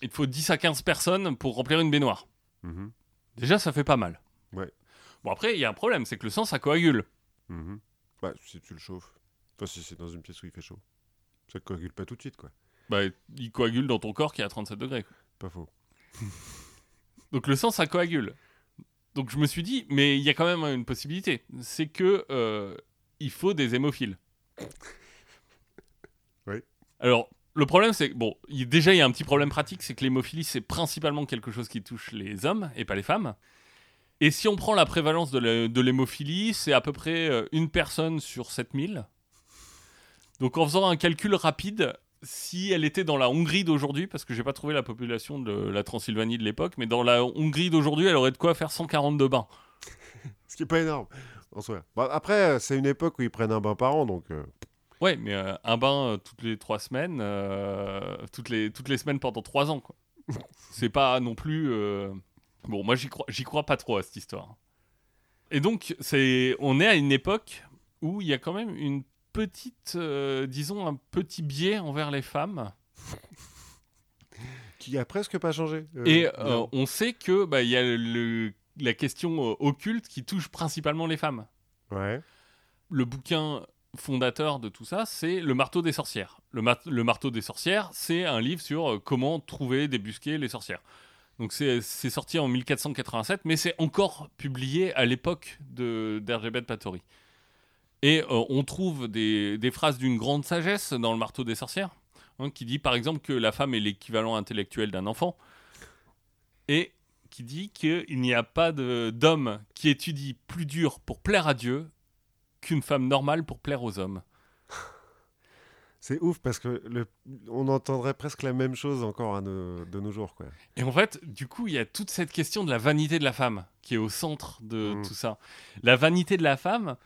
il te faut 10 à 15 personnes pour remplir une baignoire. Mhm. Déjà, ça fait pas mal. Ouais. Bon, après, il y a un problème, c'est que le sang, ça coagule. Mhm. Bah, si tu le chauffes. Enfin, si c'est dans une pièce où il fait chaud. Ça coagule pas tout de suite, quoi. Bah, il coagule dans ton corps qui est à 37 degrés. quoi. Pas faux. Donc le sang, ça coagule. Donc je me suis dit, mais il y a quand même une possibilité. C'est que euh, il faut des hémophiles. Oui. Alors, le problème, c'est que, bon, déjà, il y a un petit problème pratique, c'est que l'hémophilie, c'est principalement quelque chose qui touche les hommes et pas les femmes. Et si on prend la prévalence de l'hémophilie, c'est à peu près euh, une personne sur 7000. Donc en faisant un calcul rapide, si elle était dans la Hongrie d'aujourd'hui, parce que j'ai pas trouvé la population de la Transylvanie de l'époque, mais dans la Hongrie d'aujourd'hui, elle aurait de quoi faire 142 bains. Ce qui est pas énorme, en soi. Bon, après, euh, c'est une époque où ils prennent un bain par an, donc... euh, Ouais, mais euh, un bain euh, toutes les trois semaines, toutes, les, toutes les semaines pendant trois ans, quoi. C'est pas non plus. Bon, moi j'y crois, j'y crois pas trop à cette histoire. Et donc, c'est, on est à une époque où il y a quand même une petite, euh, disons, un petit biais envers les femmes. qui a presque pas changé. euh, Et euh, on sait que bah, il y a le- la question occulte qui touche principalement les femmes. Ouais. le bouquin fondateur de tout ça, c'est Le marteau des sorcières. Le, ma- le marteau des sorcières, c'est un livre sur comment trouver, débusquer les sorcières. Donc c'est sorti en 1487, mais c'est encore publié à l'époque de d'Hergébet Patori. Et euh, on trouve des, des phrases d'une grande sagesse dans le marteau des sorcières, hein, qui dit par exemple que la femme est l'équivalent intellectuel d'un enfant, et qui dit qu'il n'y a pas d'homme qui étudie plus dur pour plaire à Dieu qu'une femme normale pour plaire aux hommes. C'est ouf parce que le... on entendrait presque la même chose encore à nos- de nos jours. Quoi. Et en fait, du coup, il y a toute cette question de la vanité de la femme qui est au centre de Mm. tout ça. La vanité de la femme,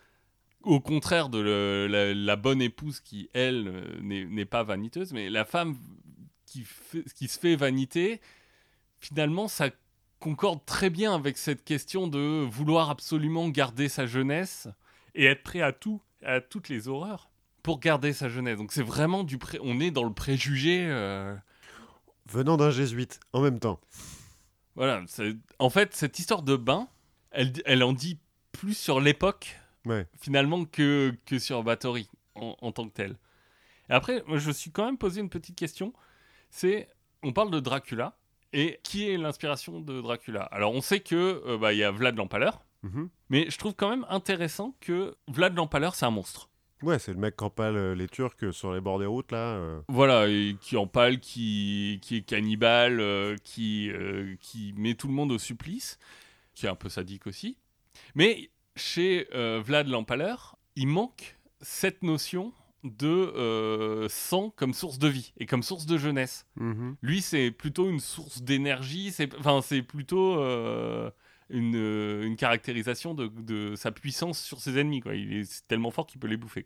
au contraire de le- la, la bonne épouse qui, elle, n'est pas vaniteuse, mais la femme qui, fait- qui se fait vanité, finalement, ça concorde très bien avec cette question de vouloir absolument garder sa jeunesse et être prêt à tout, à toutes les horreurs pour garder sa jeunesse. Donc c'est vraiment du pré... on est dans le préjugé. euh, Venant d'un jésuite, en même temps. Voilà, en fait, cette histoire de bain, elle, elle en dit plus sur l'époque, Ouais. finalement, que, que sur Bathory, en, en tant que tel. Et après, je me suis quand même posé une petite question. C'est, on parle de Dracula, et qui est l'inspiration de Dracula? Alors, on sait que euh, bah, il y a Vlad l'Empaleur, Mhm. mais je trouve quand même intéressant que Vlad l'Empaleur, c'est un monstre. Ouais, c'est le mec qui empale euh, les Turcs sur les bords des routes, là. euh. Voilà, et qui empale, qui, qui est cannibale, euh, qui, euh, qui met tout le monde au supplice, qui est un peu sadique aussi. Mais chez euh, Vlad l'Empaleur, il manque cette notion de euh, sang comme source de vie et comme source de jeunesse. Mhm. Lui, c'est plutôt une source d'énergie, c'est enfin, plutôt euh, une, une caractérisation de, de sa puissance sur ses ennemis. Quoi. Il est tellement fort qu'il peut les bouffer.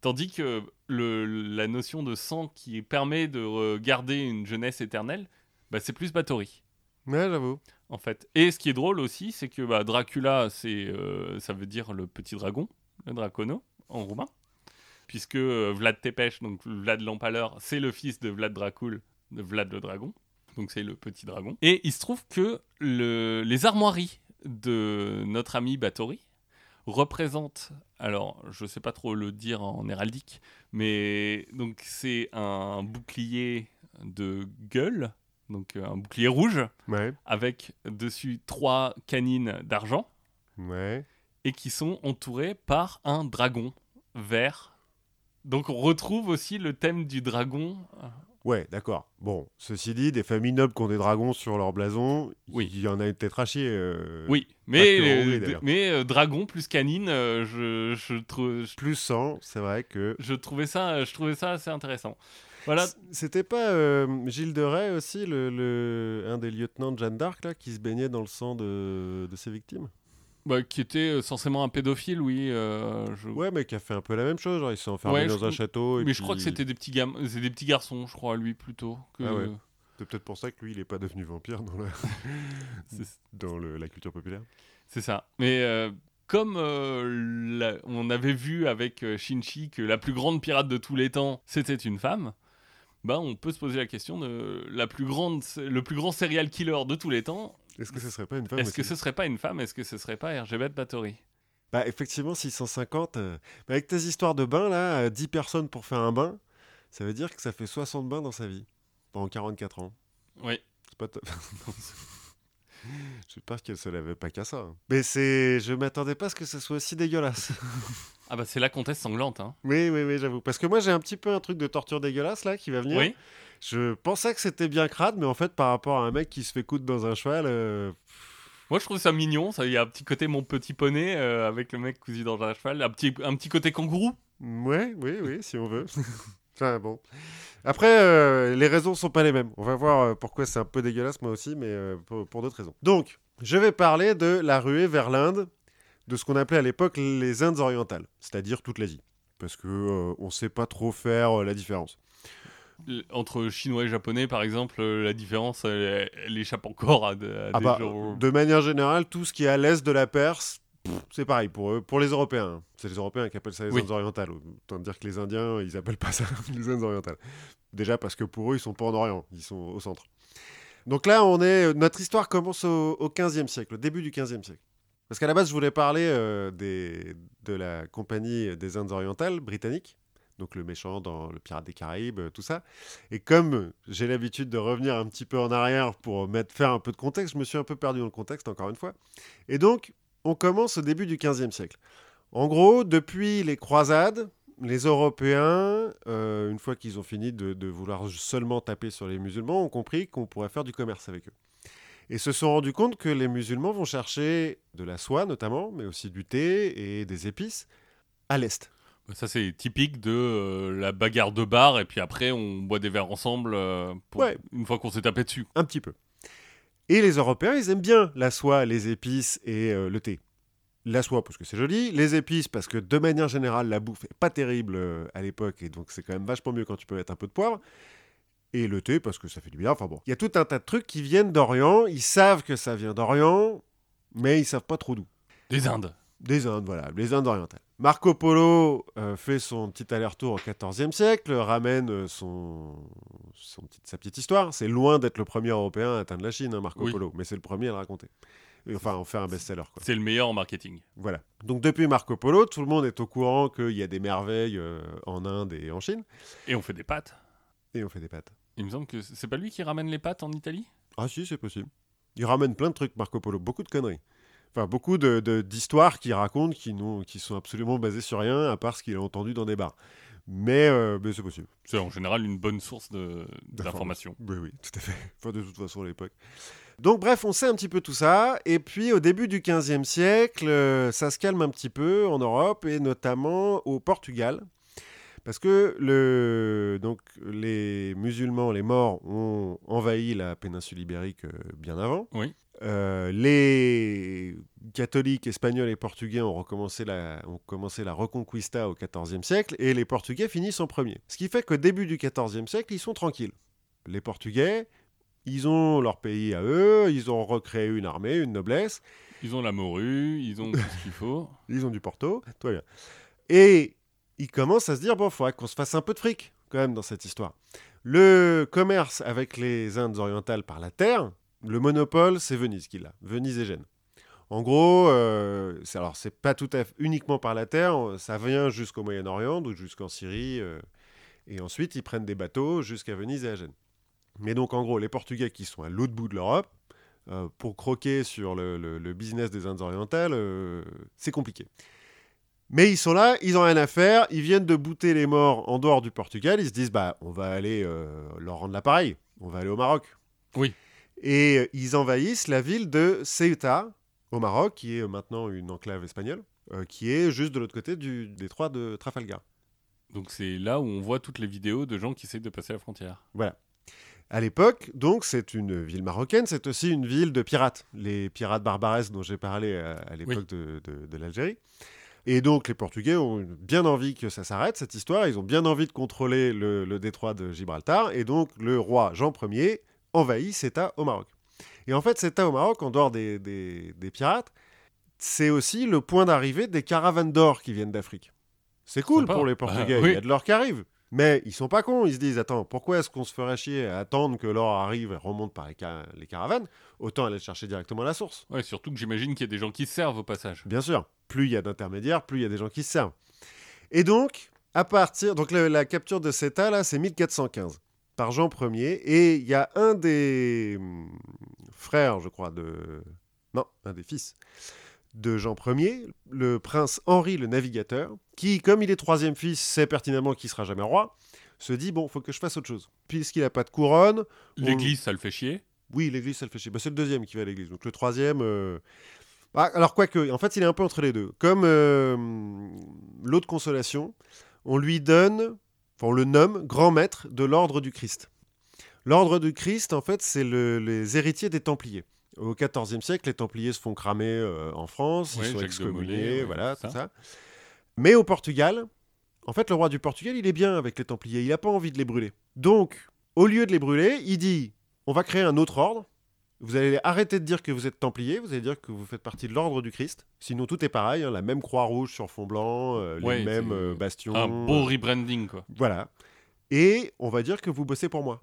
Tandis que le, la notion de sang qui permet de garder une jeunesse éternelle, bah, c'est plus Bathory. Ouais, j'avoue. En fait. Et ce qui est drôle aussi, c'est que bah, Dracula, c'est, euh, ça veut dire le petit dragon, le dracono, en roumain. Puisque euh, Vlad Tepes, donc Vlad l'Empaleur, c'est le fils de Vlad Dracul, de Vlad le dragon. Donc c'est le petit dragon. Et il se trouve que le- les armoiries de notre ami Bathory représentent, alors je sais pas trop le dire en héraldique, mais donc c'est un bouclier de gueule, donc euh, un bouclier rouge, Ouais. avec dessus trois canines d'argent Ouais. et qui sont entourées par un dragon vert. Donc on retrouve aussi le thème du dragon. Ouais, d'accord. Bon, ceci dit, des familles nobles qui ont des dragons sur leur blason, Oui. il y en a peut-être à chier. euh, Oui, mais, euh, mais euh, dragon plus canine, euh, je, je, trou- je, Plus 100, c'est vrai que. je trouvais ça, je trouvais ça assez intéressant. Voilà. C'était pas euh, Gilles de Rais aussi, le, le- un des lieutenants de Jeanne d'Arc, là, qui se baignait dans le sang de, de ses victimes? Bah, qui était euh, censément un pédophile, oui. euh, je... Ouais, mais qui a fait un peu la même chose. Genre, il s'est enfermé Ouais, dans je un château. et mais je crois que c'était des petits gam... c'est des petits garçons, je crois, lui plutôt. Que... Ah ouais. C'est peut-être pour ça que lui, il est pas devenu vampire dans, la, C'est- dans le- la culture populaire. C'est ça. Mais euh, comme euh, la- on avait vu avec euh, Shinchi que la plus grande pirate de tous les temps, c'était une femme, bah on peut se poser la question de la plus grande, le plus grand serial killer de tous les temps. Est-ce que ce serait pas une femme Est-ce que ce serait pas une femme? Est-ce que ce serait pas Hergébet Bathory Bah, effectivement, 650. euh, mais avec tes histoires de bains, là, euh, 10 personnes pour faire un bain, ça veut dire que ça fait 60 bains dans sa vie. Pendant 44 ans. Oui. C'est pas top. Non, c'est- Je sais pas qu'elle se lavait pas qu'à ça. hein. Mais c'est. Je m'attendais pas à ce que ce soit aussi dégueulasse. Ah bah c'est la comtesse sanglante. Hein. oui, oui, oui, j'avoue. Parce que moi, j'ai un petit peu un truc de torture dégueulasse, là, qui va venir. Oui. Je pensais que c'était bien crade, mais en fait, par rapport à un mec qui se fait coudre dans un cheval. euh, Moi je trouve ça mignon. Ça, il y a un petit côté mon petit poney euh, avec le mec cousu dans un cheval, un petit, un petit côté kangourou. Ouais, oui, oui, si on veut. bon. Après, euh, les raisons sont pas les mêmes. On va voir euh, pourquoi c'est un peu dégueulasse, moi aussi, mais euh, pour, pour d'autres raisons. Donc, je vais parler de la ruée vers l'Inde, de ce qu'on appelait à l'époque les Indes orientales, c'est-à-dire toute l'Asie. Parce que euh, on sait pas trop faire la différence. Entre chinois et japonais, par exemple, la différence, elle, elle échappe encore à, de- à Ah des bah, gens- de manière générale, tout ce qui est à l'est de la Perse, c'est pareil pour eux, pour les Européens. C'est les Européens qui appellent ça les Oui. Indes orientales. Autant dire que les Indiens, ils appellent pas ça les Indes orientales. Déjà parce que pour eux, ils sont pas en Orient, ils sont au centre. Donc là, on est, notre histoire commence au, au 15e siècle, au début du 15e siècle. Parce qu'à la base, je voulais parler euh, des, de la compagnie des Indes orientales britannique, donc le méchant dans le Pirate des Caraïbes, euh, tout ça. Et comme j'ai l'habitude de revenir un petit peu en arrière pour mettre, faire un peu de contexte, je me suis un peu perdu dans le contexte, encore une fois. Et donc, on commence au début du 15e siècle. En gros, depuis les croisades, les Européens, euh, une fois qu'ils ont fini de, de vouloir seulement taper sur les musulmans, ont compris qu'on pourrait faire du commerce avec eux. Et se sont rendus compte que les musulmans vont chercher de la soie notamment, mais aussi du thé et des épices à l'Est. Ça, c'est typique de euh, la bagarre de bar, et puis après, on boit des verres ensemble euh, pour- Ouais. une fois qu'on s'est tapé dessus. Un petit peu. Et les Européens, ils aiment bien la soie, les épices et euh, le thé. La soie parce que c'est joli, les épices parce que de manière générale, la bouffe est pas terrible euh, à l'époque, et donc c'est quand même vachement mieux quand tu peux mettre un peu de poivre. Et le thé parce que ça fait du bien. Enfin bon, il y a tout un tas de trucs qui viennent d'Orient. Ils savent que ça vient d'Orient, mais ils savent pas trop d'où. Des Indes. Des Indes, voilà, les Indes orientales. Marco Polo euh, fait son petit aller-retour au XIVe siècle, ramène euh, son, son petit- sa petite histoire. C'est loin d'être le premier Européen à atteindre la Chine, hein, Marco Oui. Polo, mais c'est le premier à le raconter. Enfin, en faire un best-seller. C'est le meilleur en marketing. Voilà. Donc depuis Marco Polo, tout le monde est au courant qu'il y a des merveilles euh, en Inde et en Chine, Et on fait des pâtes. et on fait des pâtes. Il me semble que c'est pas lui qui ramène les pâtes en Italie? Ah si, c'est possible. Il ramène plein de trucs, Marco Polo, beaucoup de conneries. Enfin, beaucoup de- de- d'histoires qu'il raconte qui, qui sont absolument basées sur rien, à part ce qu'il a entendu dans des bars. Mais, euh, mais c'est possible. C'est en général une bonne source de- d'informations. Oui, oui, tout à fait. Enfin, de toute façon, à l'époque. Donc, bref, on sait un petit peu tout ça. Et puis, au début du XVe siècle, euh, ça se calme un petit peu en Europe, et notamment au Portugal. Parce que le, donc, les musulmans, les morts, ont envahi la péninsule ibérique euh, bien avant. Oui. Euh, les catholiques espagnols et portugais ont, recommencé la, ont commencé la reconquista au XIVe siècle et les portugais finissent en premier. Ce qui fait qu'au début du XIVe siècle, ils sont tranquilles. Les portugais, ils ont leur pays à eux, ils ont recréé une armée, une noblesse, Ils ont la morue, ils ont tout ce qu'il faut. ils ont du Porto, tout va bien. Et ils commencent à se dire, bon, il faudrait qu'on se fasse un peu de fric quand même dans cette histoire. Le commerce avec les Indes orientales par la terre, le monopole, c'est Venise qui l'a, Venise et Gênes. En gros, euh, c'est, alors c'est pas tout à fait uniquement par la terre, ça vient jusqu'au Moyen-Orient, donc jusqu'en Syrie, euh, et ensuite ils prennent des bateaux jusqu'à Venise et à Gênes. Mais donc en gros, les Portugais qui sont à l'autre bout de l'Europe, euh, pour croquer sur le, business des Indes orientales, c'est compliqué. Mais ils sont là, ils ont rien à faire, ils viennent de bouter les morts en dehors du Portugal, ils se disent bah on va aller leur rendre l'appareil, on va aller au Maroc. Oui. Et euh, ils envahissent la ville de Ceuta au Maroc, qui est maintenant une enclave espagnole, euh, qui est juste de l'autre côté du détroit de Trafalgar. Donc c'est là où on voit toutes les vidéos de gens qui essayent de passer la frontière. À l'époque, donc, c'est une ville marocaine, c'est aussi une ville de pirates, les pirates barbaresques dont j'ai parlé à, à l'époque de, de- de l'Algérie. Et donc, les Portugais ont bien envie que ça s'arrête, cette histoire. Ils ont bien envie de contrôler le, le détroit de Gibraltar. Et donc, le roi Jean Ier envahit Ceuta au Maroc. Et en fait, Ceuta au Maroc, en dehors des, des- des pirates, c'est aussi le point d'arrivée des caravanes d'or qui viennent d'Afrique. C'est cool pour les Bah, Portugais, oui. il y a de l'or qui arrive. Mais ils sont pas cons, ils se disent attends, pourquoi est-ce qu'on se ferait chier à attendre que l'or arrive et remonte par les, les caravanes? Autant aller le chercher directement à la source. Ouais, surtout que j'imagine qu'il y a des gens qui se servent au passage. Bien sûr, plus il y a d'intermédiaires, plus il y a des gens qui se servent. Et donc, à partir. Donc, le- la capture de CETA, là, c'est 1415, par Jean Ier. Et il y a un des hum, frères, je crois, de. Non, un des fils de Jean Ier, le prince Henri le Navigateur, qui, comme il est troisième fils, sait pertinemment qu'il sera jamais roi, se dit bon, faut que je fasse autre chose. Puisqu'il n'a pas de couronne, L'église, ça le fait chier? oui, l'église, ça le fait chier. Bah, c'est le deuxième qui va à l'église. Donc le troisième. euh, bah, alors, quoique, en fait, il est un peu entre les deux. Comme euh, l'autre consolation, on lui donne, on le nomme grand maître de l'ordre du Christ. L'ordre du Christ, en fait, c'est le- les héritiers des Templiers. Au XIVe siècle, les Templiers se font cramer euh, en France, Ouais, ils sont Jacques excommuniés, voilà, tout ça. Mais au Portugal, en fait, le roi du Portugal, il est bien avec les Templiers. Il n'a pas envie de les brûler. Donc, au lieu de les brûler, il dit on va créer un autre ordre. Vous allez arrêter de dire que vous êtes Templier, vous allez dire que vous faites partie de l'ordre du Christ. Sinon, tout est pareil, hein, la même croix rouge sur fond blanc, euh, Ouais, les mêmes euh, bastions. Un beau euh, rebranding, quoi. Voilà. Et on va dire que vous bossez pour moi.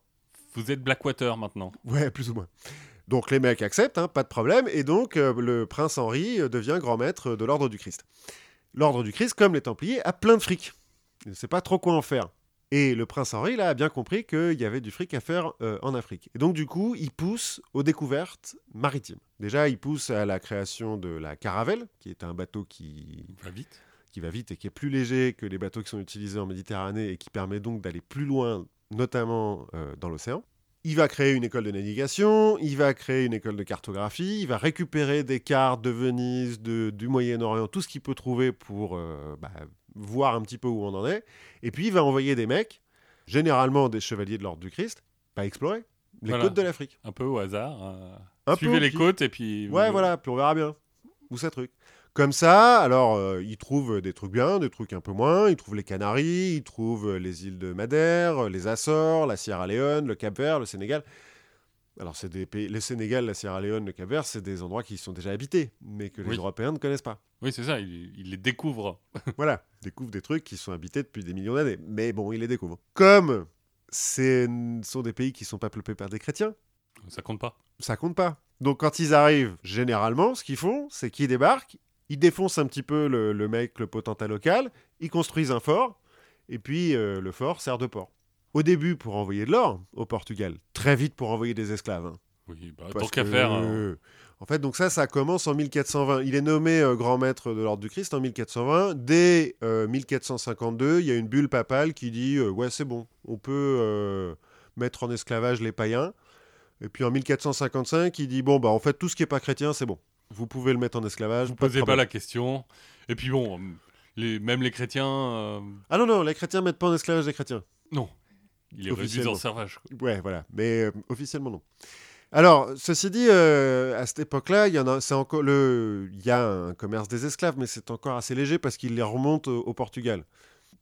Vous êtes Blackwater maintenant. Ouais, plus ou moins. Donc les mecs acceptent, hein, pas de problème, et donc euh, le prince Henri devient grand maître de l'ordre du Christ. L'ordre du Christ, comme les Templiers, a plein de fric. Il ne sait pas trop quoi en faire. Et le prince Henri, là, a bien compris qu'il y avait du fric à faire euh, en Afrique. Et donc, du coup, il pousse aux découvertes maritimes. Déjà, il pousse à la création de la caravelle, qui est un bateau qui, Va vite. qui va vite et qui est plus léger que les bateaux qui sont utilisés en Méditerranée et qui permet donc d'aller plus loin, notamment euh, dans l'océan. Il va créer une école de navigation, il va créer une école de cartographie, il va récupérer des cartes de Venise, de, du Moyen-Orient, tout ce qu'il peut trouver pour euh, bah, voir un petit peu où on en est. Et puis il va envoyer des mecs, généralement des chevaliers de l'ordre du Christ, pas explorer les Voilà. côtes de l'Afrique. Un peu au hasard. euh, Un suivez peu, les puis- côtes et puis. Ouais, voilà, puis on verra bien où ça truc. Comme ça, alors, euh, ils trouvent des trucs bien, des trucs un peu moins. Ils trouvent les Canaries, ils trouvent les îles de Madère, les Açores, la Sierra Leone, le Cap-Vert, le Sénégal. Alors, c'est des pays... Le Sénégal, la Sierra Leone, le Cap-Vert, c'est des endroits qui sont déjà habités, mais que les Oui. Européens ne connaissent pas. Oui, c'est ça, il, il les découvre. voilà, ils découvrent des trucs qui sont habités depuis des millions d'années. Mais bon, ils les découvrent. Comme ce sont des pays qui sont pas peuplés par des chrétiens, Ça compte pas. ça compte pas. Donc quand ils arrivent, généralement, ce qu'ils font, c'est qu'ils débarquent, ils défoncent un petit peu le, le mec, le potentat local, ils construisent un fort, et puis euh, le fort sert de port. Au début, pour envoyer de l'or au Portugal, très vite pour envoyer des esclaves. hein. Oui, bah, Parce tant qu'à que, faire. hein. euh, En fait, donc ça, ça commence en 1420. Il est nommé euh, grand maître de l'ordre du Christ en 1420. Dès euh, 1452, il y a une bulle papale qui dit euh, ouais, c'est bon, on peut euh, mettre en esclavage les païens. Et puis en 1455, il dit bon bah en fait tout ce qui est pas chrétien, c'est bon. Vous pouvez le mettre en esclavage. Vous pas posez pas la question. Et puis bon, les, même les chrétiens, euh, Ah non non, les chrétiens mettent pas en esclavage les chrétiens. non. Il est Officiellement. en servage. Ouais, voilà. Mais euh, officiellement, non. Alors, ceci dit, euh, à cette époque-là, il y en a, c'est encore le, il y a un commerce des esclaves, mais c'est encore assez léger parce qu'il les remonte au, au Portugal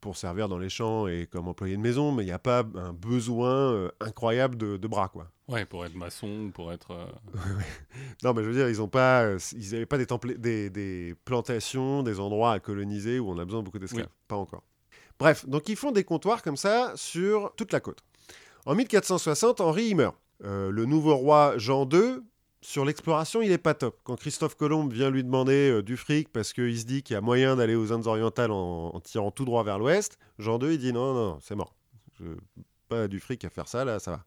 pour servir dans les champs et comme employé de maison, mais il n'y a pas un besoin euh, incroyable de, de bras, quoi. Ouais, pour être maçon, pour être. euh, Non, mais je veux dire, ils ont pas, euh, ils n'avaient pas des, templa- des, des plantations, des endroits à coloniser où on a besoin de beaucoup d'esclaves. Pas encore. Bref, donc ils font des comptoirs comme ça sur toute la côte. En 1460, Henri y meurt. Euh, le nouveau roi Jean II, sur l'exploration, il est pas top. Quand Christophe Colomb vient lui demander euh, du fric parce qu'il se dit qu'il y a moyen d'aller aux Indes orientales en, tirant tout droit vers l'ouest, Jean II, il dit non, non, non, c'est mort. Je- pas du fric à faire ça, là, ça va.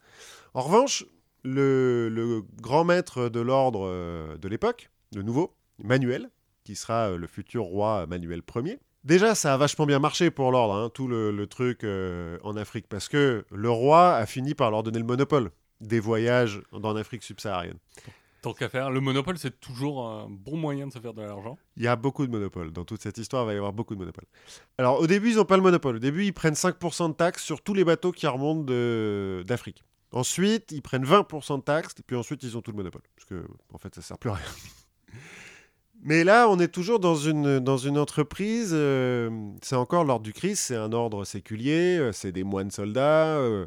En revanche, le, le grand maître de l'ordre euh, de l'époque, le nouveau, Manuel, qui sera le futur roi Manuel Ier. Déjà, ça a vachement bien marché pour l'ordre, hein, tout le, le truc euh, en Afrique, parce que le roi a fini par leur donner le monopole des voyages en Afrique subsaharienne. Tant qu'à faire. Le monopole, c'est toujours un bon moyen de se faire de l'argent. Il y a beaucoup de monopoles. Dans toute cette histoire, il va y avoir beaucoup de monopoles. Alors, au début, ils n'ont pas le monopole. Au début, ils prennent 5% de taxes sur tous les bateaux qui remontent de- d'Afrique. Ensuite, ils prennent 20% de taxes, et puis ensuite, ils ont tout le monopole. Parce que, en fait, ça sert plus à rien. Mais là, on est toujours dans une, dans une entreprise, euh, c'est encore l'ordre du Christ, c'est un ordre séculier, euh, c'est des moines soldats euh,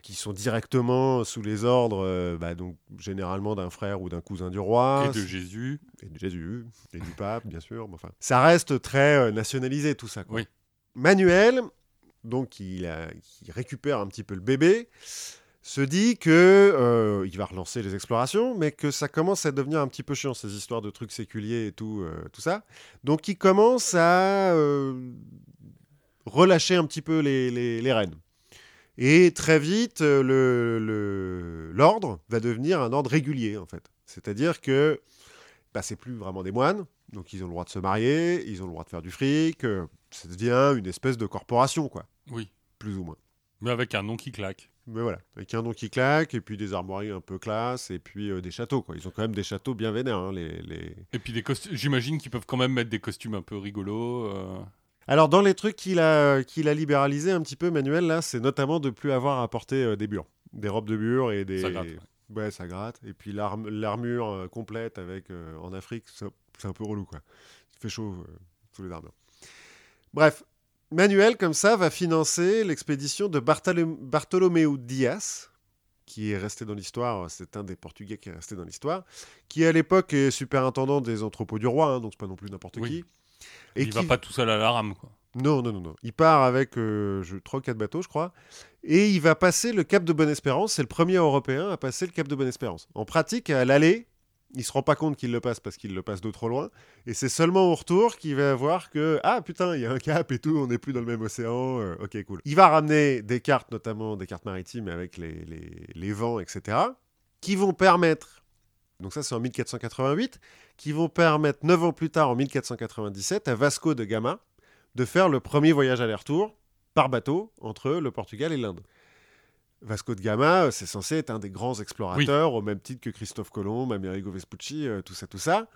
qui sont directement sous les ordres, bah, donc généralement d'un frère ou d'un cousin du roi et de Jésus. et de Jésus, et du pape, bien sûr. mais enfin, ça reste très nationalisé, tout ça. quoi. Oui. Manuel, donc, il, a- récupère un petit peu le bébé, se dit que euh, il va relancer les explorations, mais que ça commence à devenir un petit peu chiant, ces histoires de trucs séculiers et tout, euh, tout ça. Donc, il commence à euh, relâcher un petit peu les, les, les rênes. Et très vite, euh, le- le- l'ordre va devenir un ordre régulier, en fait. C'est-à-dire que bah, c'est plus vraiment des moines, donc ils ont le droit de se marier, ils ont le droit de faire du fric, ça devient une espèce de corporation, quoi, Oui. plus ou moins. Mais avec un nom qui claque. Mais voilà, avec un nom qui claque, et puis des armoiries un peu classe, et puis euh, des châteaux, quoi. Ils ont quand même des châteaux bien vénères, hein, les, les... Et puis des costumes. J'imagine qu'ils peuvent quand même mettre des costumes un peu rigolos. euh. Alors, dans les trucs qu'il a, qu'il a libéralisé un petit peu, Manuel, là, c'est notamment de plus avoir à porter euh, des bures, des robes de bure et des... Ça gratte, ouais. Ouais, ça gratte. Et puis l'armure euh, complète avec euh, en Afrique, c'est un peu relou quoi. Il fait chaud euh, sous les armures. Bref, Manuel comme ça va financer l'expédition de Bartolom- Bartolomeu Dias, qui est resté dans l'histoire. C'est un des Portugais qui est resté dans l'histoire, qui à l'époque est superintendant des entrepôts du roi, hein, donc c'est pas non plus n'importe Oui. qui. il qui- va pas tout seul à la rame, quoi. non, non, non, non. Il part avec euh, je, 3 ou 4 bateaux, je crois. Et il va passer le cap de Bonne-Espérance. C'est le premier Européen à passer le cap de Bonne-Espérance. En pratique, à l'aller, il se rend pas compte qu'il le passe parce qu'il le passe de trop loin. Et c'est seulement au retour qu'il va voir que Ah putain, il y a un cap et tout, on n'est plus dans le même océan. euh, ok, cool. Il va ramener des cartes, notamment des cartes maritimes avec les, les, les vents, etc., qui vont permettre. Donc, ça, c'est en 1488, qui vont permettre, 9 ans plus tard, en 1497, à Vasco de Gama, de faire le premier voyage aller-retour par bateau entre le Portugal et l'Inde. Vasco de Gama, euh, c'est censé être un des grands explorateurs, au même titre que Christophe Colomb, Amerigo Vespucci, euh, tout ça, tout ça.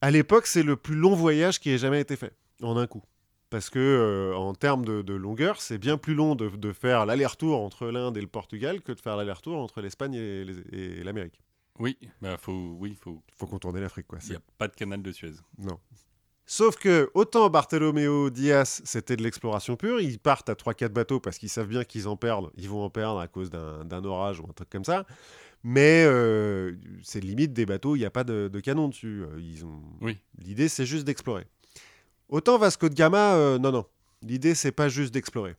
À l'époque, c'est le plus long voyage qui ait jamais été fait, en un coup. Parce que, euh, en termes de, de longueur, c'est bien plus long de, de faire l'aller-retour entre l'Inde et le Portugal que de faire l'aller-retour entre l'Espagne et, l'Amérique. Oui, bah faut, oui, faut. faut contourner l'Afrique, quoi. Il n'y a pas de canal de Suez. Non. Sauf que, autant Bartholoméo Diaz, c'était de l'exploration pure, ils partent à 3-4 bateaux parce qu'ils savent bien qu'ils en perdent, ils vont en perdre à cause d'un orage ou un truc comme ça. Mais euh, c'est limite des bateaux, il n'y a pas de, de canon dessus. Euh, Ils ont... Oui. L'idée, c'est juste d'explorer. Autant Vasco de Gama, euh, non, non. L'idée, c'est pas juste d'explorer.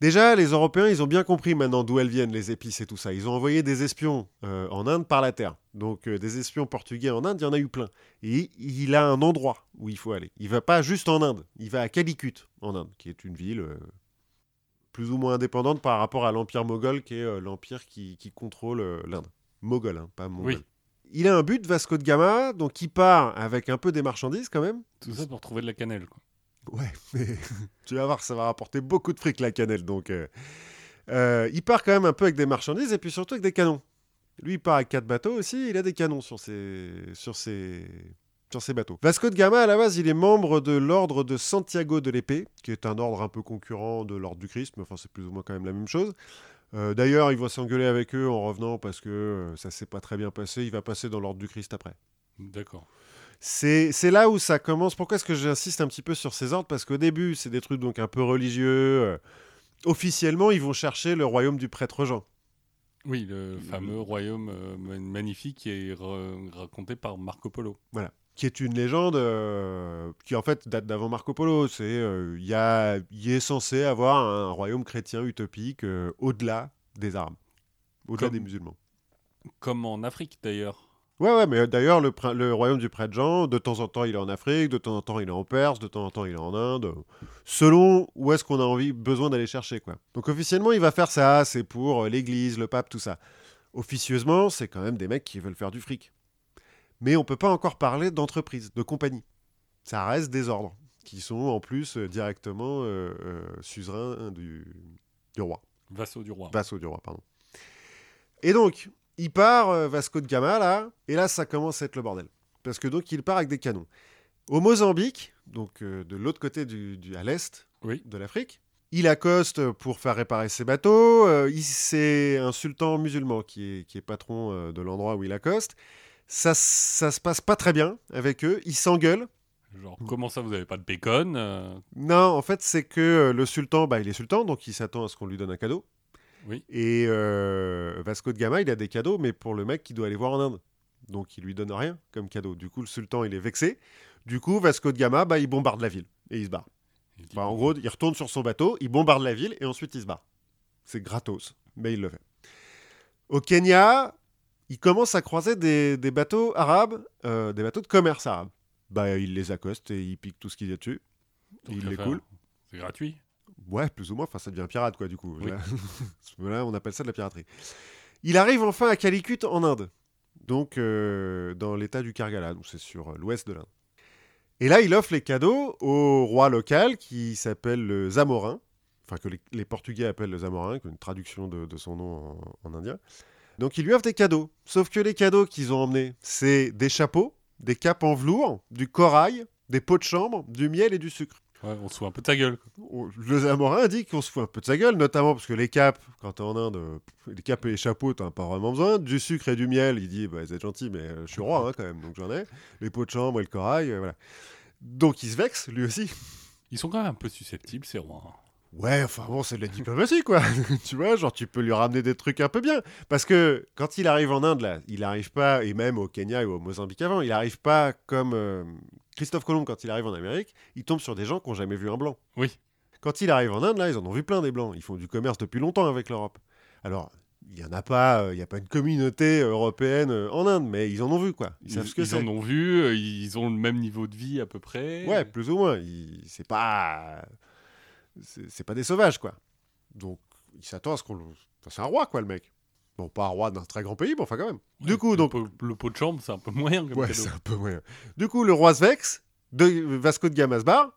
Déjà, les Européens, ils ont bien compris maintenant d'où elles viennent, les épices et tout ça. Ils ont envoyé des espions euh, en Inde par la terre. Donc, euh, des espions portugais en Inde, il y en a eu plein. Et il a un endroit où il faut aller. Il va pas juste en Inde. Il va à Calicut, en Inde, qui est une ville euh, plus ou moins indépendante par rapport à l'Empire moghol, qui est l'empire qui, qui contrôle l'Inde. Moghol, hein, pas mongol. Oui. Il a un but, Vasco de Gama, donc il part avec un peu des marchandises quand même. Tout ça pour trouver de la cannelle. Quoi. Ouais, mais tu vas voir, ça va rapporter beaucoup de fric la cannelle. Donc, euh, euh, il part quand même un peu avec des marchandises et puis surtout avec des canons. Lui, il part avec quatre bateaux aussi. Il a des canons sur ses, sur ses, sur ses bateaux. Vasco de Gama, à la base, il est membre de l'ordre de Santiago de l'Épée, qui est un ordre un peu concurrent de l'ordre du Christ, mais enfin, c'est plus ou moins quand même la même chose. Euh, D'ailleurs, il va s'engueuler avec eux en revenant parce que ça s'est pas très bien passé. Il va passer dans l'ordre du Christ après. D'accord. C'est là où ça commence. Pourquoi est-ce que j'insiste un petit peu sur ces ordres? Parce qu'au début, c'est des trucs donc un peu religieux. euh, officiellement, ils vont chercher le royaume du prêtre Jean. Oui, le fameux royaume euh, ma- magnifique qui est ra- raconté par Marco Polo. Qui est une légende euh, qui en fait date d'avant Marco Polo. C'est euh, il y est censé avoir un royaume chrétien utopique au-delà des Arabes, au-delà Comme- des musulmans. Comme en Afrique d'ailleurs. Ouais, ouais, mais d'ailleurs, le, le royaume du prêtre Jean, de temps en temps, il est en Afrique, de temps en temps, il est en Perse, de temps en temps, il est en Inde, selon où est-ce qu'on a envie, besoin d'aller chercher, quoi. Donc, officiellement, il va faire ça, c'est pour euh, l'église, le pape, tout ça. Officieusement, c'est quand même des mecs qui veulent faire du fric. Mais on peut pas encore parler d'entreprise, de compagnie. Ça reste des ordres, qui sont en plus euh, directement euh, euh, suzerains du, du roi. Vassaux du roi. Vassaux du roi, pardon. Et donc, il part, euh, Vasco de Gama, là, et là, ça commence à être le bordel. Parce que donc, il part avec des canons. Au Mozambique, donc euh, de l'autre côté du, du- à l'est Oui. de l'Afrique, il accoste pour faire réparer ses bateaux. euh, c'est un sultan musulman qui est, qui est patron euh, de l'endroit où il accoste. Ça, ça se passe pas très bien avec eux. Ils s'engueulent. Genre, comment ça, vous avez pas de bacon euh, Non, en fait, c'est que le sultan, bah, il est sultan, donc il s'attend à ce qu'on lui donne un cadeau. Oui. Et euh, Vasco de Gama, il a des cadeaux, mais pour le mec qui doit aller voir en Inde. Donc il lui donne rien comme cadeau. Du coup, le sultan, il est vexé. Du coup, Vasco de Gama, bah, il bombarde la ville et il se barre. il Enfin, en gros, il retourne sur son bateau, il bombarde la ville et ensuite il se barre. C'est gratos, mais il le fait. Au Kenya, il commence à croiser des, des bateaux arabes, euh, des bateaux de commerce arabes. Bah, il les accoste et il pique tout ce qu'il y a dessus. il les coule. C'est gratuit. Ouais, plus ou moins. Enfin, ça devient pirate, quoi, du coup. Oui. Là, Là, on appelle ça de la piraterie. Il arrive enfin à Calicut, en Inde. Donc, euh, dans l'état du Kargala. Donc, c'est sur euh, l'ouest de l'Inde. Et là, il offre les cadeaux au roi local qui s'appelle le Zamorin. Enfin, que les, les Portugais appellent le Zamorin, une traduction de, de son nom en, en indien. Donc, il lui offre des cadeaux. Sauf que les cadeaux qu'ils ont emmenés, c'est des chapeaux, des capes en velours, du corail, des pots de chambre, du miel et du sucre. Ouais, on se fout un peu de ta gueule. quoi. Le Zamorin dit qu'on se fout un peu de sa gueule, notamment parce que les capes, quand t'es en Inde, euh, les capes et les chapeaux, t'en as pas vraiment besoin. Du sucre et du miel, il dit, bah, vous êtes gentil, mais euh, je suis roi hein, quand même, donc j'en ai. Les pots de chambre et le corail, euh, voilà. Donc il se vexe, lui aussi. Ils sont quand même un peu susceptibles, ces rois. Ouais, enfin bon, c'est de la diplomatie, quoi. tu vois, genre, tu peux lui ramener des trucs un peu bien. Parce que quand il arrive en Inde, là, il arrive pas, et même au Kenya ou au Mozambique avant, il arrive pas comme euh, Christophe Colomb quand il arrive en Amérique, il tombe sur des gens qui n'ont jamais vu un blanc. Oui. Quand il arrive en Inde, là, ils en ont vu plein des blancs. Ils font du commerce depuis longtemps avec l'Europe. Alors, il y en a pas, euh, il y a pas une communauté européenne euh, en Inde, mais ils en ont vu, quoi. Ils, Ils, savent ce que ils en ont vu, euh, ils ont le même niveau de vie à peu près. Ouais, plus ou moins. C'est pas. C'est pas des sauvages, quoi. Donc, il s'attend à ce qu'on. le- enfin, c'est un roi, quoi, le mec. Bon, pas un roi d'un très grand pays, mais enfin, quand même. du coup, le donc. pot- le pot de chambre, c'est un peu moyen comme Ouais, c'est un peu moyen. Du coup, le roi se vexe, de Vasco de Gama se barre.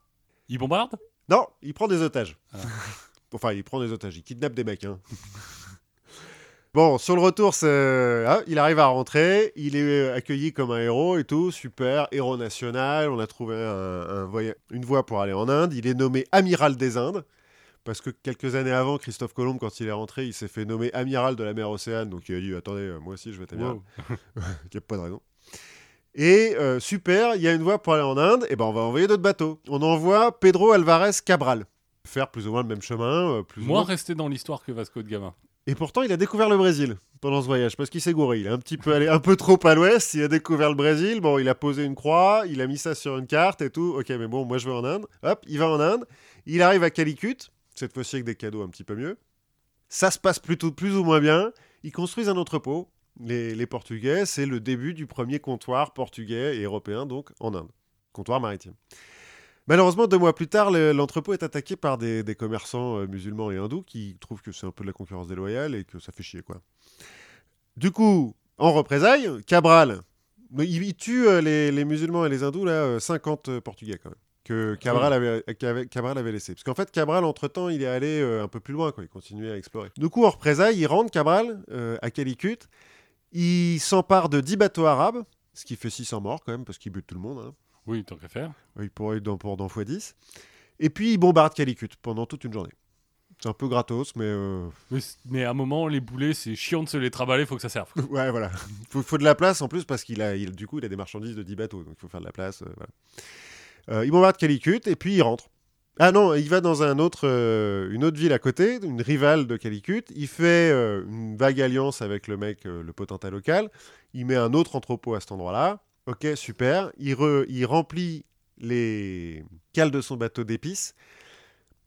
Il bombarde? Non, il prend des otages. Ah. enfin, il prend des otages, il kidnappe des mecs. hein. bon, sur le retour, ah, il arrive à rentrer, il est accueilli comme un héros et tout, super, héros national, on a trouvé un- un voya- une voie pour aller en Inde, il est nommé amiral des Indes. Parce que quelques années avant, Christophe Colomb, quand il est rentré, il s'est fait nommer amiral de la mer Océane. Donc il a dit Attendez, euh, moi aussi je vais être amiral. Wow. Il n'y a pas de raison. Et euh, super, il y a une voie pour aller en Inde, et ben on va envoyer d'autres bateaux. On envoie Pedro Alvarez Cabral faire plus ou moins le même chemin, euh, plus ou Moins resté dans l'histoire que Vasco de Gama. Et pourtant, il a découvert le Brésil pendant ce voyage parce qu'il s'est gouré. Il est un petit peu allé un peu trop à l'ouest. Il a découvert le Brésil. Bon, il a posé une croix, il a mis ça sur une carte et tout. Ok, mais bon, moi je vais en Inde. Hop, il va en Inde. Il arrive à Calicut, cette fois-ci avec des cadeaux un petit peu mieux. Ça se passe plutôt plus ou moins bien. Ils construisent un entrepôt. Les, les Portugais, c'est le début du premier comptoir portugais et européen, donc en Inde. Comptoir maritime. Malheureusement, deux mois plus tard, le- l'entrepôt est attaqué par des, des commerçants euh, musulmans et hindous qui trouvent que c'est un peu de la concurrence déloyale et que ça fait chier, quoi. Du coup, en représailles, Cabral, il, il tue euh, les, les musulmans et les hindous, là, euh, 50 euh, Portugais quand même, que Cabral avait, Cabral avait laissé. Parce qu'en fait, Cabral, entre-temps, il est allé un peu plus loin, quoi. il continuait à explorer. Du coup, en représailles, il rentre, Cabral, euh, à Calicut, il s'empare de 10 bateaux arabes, ce qui fait 600 morts quand même, parce qu'il bute tout le monde. hein. Oui, tant qu'à faire. Il pourrait être dans, pour dans x10. Et puis, il bombarde Calicut pendant toute une journée. C'est un peu gratos, mais euh, Mais, à un moment, les boulets, c'est chiant de se les travailler, faut que ça serve. ouais, voilà. faut, faut de la place en plus parce qu'il a, il- du coup, il a des marchandises de 10 bateaux, donc il faut faire de la place. euh, voilà. Euh, il bombarde Calicut et puis il rentre. Ah non, il va dans un autre, une autre ville à côté, une rivale de Calicut. Il fait une vague alliance avec le mec, le potentat local. Il met un autre entrepôt à cet endroit-là. Ok, super. Il, re- il remplit les cales de son bateau d'épices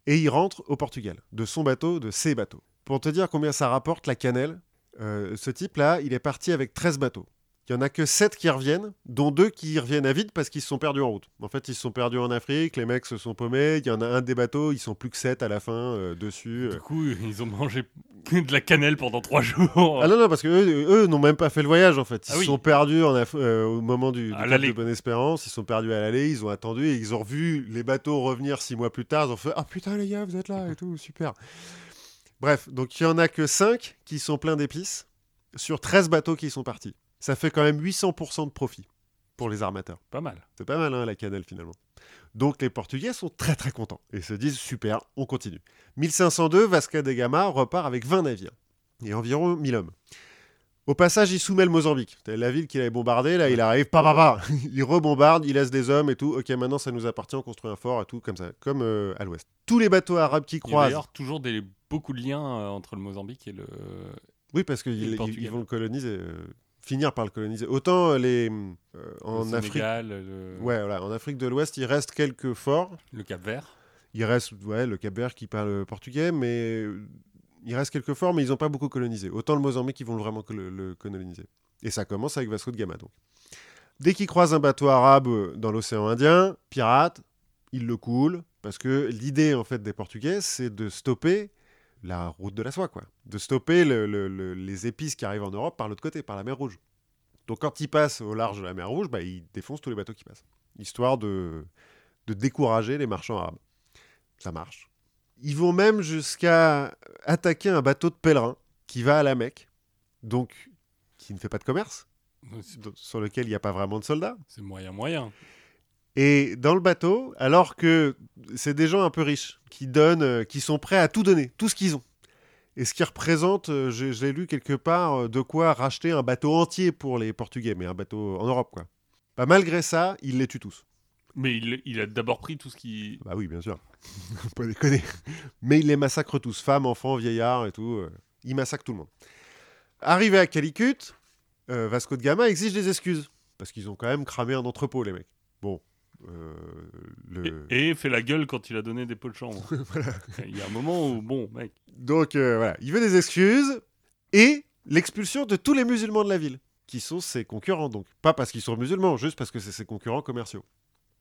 et il rentre au Portugal, de son bateau, de ses bateaux. Pour te dire combien ça rapporte la cannelle, euh, ce type-là, il est parti avec 13 bateaux. Il n'y en a que 7 qui reviennent, dont 2 qui reviennent à vide parce qu'ils se sont perdus en route. En fait, ils se sont perdus en Afrique, les mecs se sont paumés, il y en a un des bateaux, ils sont plus que 7 à la fin euh, dessus. Du coup, ils ont mangé de la cannelle pendant trois jours. Ah non, non, parce que eux, eux n'ont même pas fait le voyage en fait. Ils Ah se oui. sont perdus en Af- euh, au moment du, du de Bonne-Espérance. Ils sont perdus à l'aller, ils ont attendu et ils ont revu les bateaux revenir 6 mois plus tard. Ils ont fait Ah putain, les gars, vous êtes là et tout, super. Bref, donc il y en a que 5 qui sont pleins d'épices sur 13 bateaux qui sont partis. Ça fait quand même 800% de profit pour les armateurs. Pas mal. C'est pas mal, hein, la cannelle, finalement. Donc les Portugais sont très très contents et se disent super, on continue. 1502, Vasco da Gama repart avec 20 navires et environ 1000 hommes. Au passage, il soumet le Mozambique. La ville qu'il avait bombardée, là, il arrive, pa, pa, pa. il rebombarde, il laisse des hommes et tout. Ok, maintenant ça nous appartient, on construit un fort et tout, comme ça, comme euh, à l'ouest. Tous les bateaux arabes qui Il y a croisent. d'ailleurs toujours des, beaucoup de liens euh, entre le Mozambique et le. Oui, parce qu'ils ils vont le coloniser, euh, finir par le coloniser. Autant les, euh, en le Afrique. Le, Ouais, voilà, en Afrique de l'Ouest, il reste quelques forts. le Cap Vert. Il reste ouais, le Cap-Vert qui parle portugais, mais euh, il reste quelques forts, mais ils n'ont pas beaucoup colonisé. Autant le Mozambique, ils vont vraiment le coloniser. Et ça commence avec Vasco de Gama, donc. Dès qu'il croise un bateau arabe dans l'océan Indien, pirate, il le coule, parce que l'idée, en fait, des Portugais, c'est de stopper la route de la soie, quoi. De stopper le- le- le- les épices qui arrivent en Europe par l'autre côté, par la mer Rouge. Donc quand ils passent au large de la mer Rouge, bah, ils défoncent tous les bateaux qui passent. Histoire de, de décourager les marchands arabes. Ça marche. Ils vont même jusqu'à attaquer un bateau de pèlerins qui va à la Mecque, donc qui ne fait pas de commerce, sur lequel il n'y a pas vraiment de soldats. C'est moyen, moyen. Et dans le bateau, alors que c'est des gens un peu riches, qui donnent, euh, qui sont prêts à tout donner, tout ce qu'ils ont. Et ce qui représente, euh, j'ai j'ai lu quelque part, euh, de quoi racheter un bateau entier pour les Portugais, mais un bateau en Europe, quoi. Bah, malgré ça, ils les tuent tous. Mais il, il a d'abord pris tout ce qui. Bah oui, bien sûr. Pas déconner. Mais il les massacre tous, femmes, enfants, vieillards et tout. il massacre tout le monde. Arrivé à Calicut, euh, Vasco de Gama exige des excuses. Parce qu'ils ont quand même cramé un entrepôt, les mecs. Bon. Euh, le... Et, et fait la gueule quand il a donné des pots de chambre. Il y a un moment où, bon, mec. Donc euh, voilà, il veut des excuses et l'expulsion de tous les musulmans de la ville, qui sont ses concurrents donc. Pas parce qu'ils sont musulmans, juste parce que c'est ses concurrents commerciaux.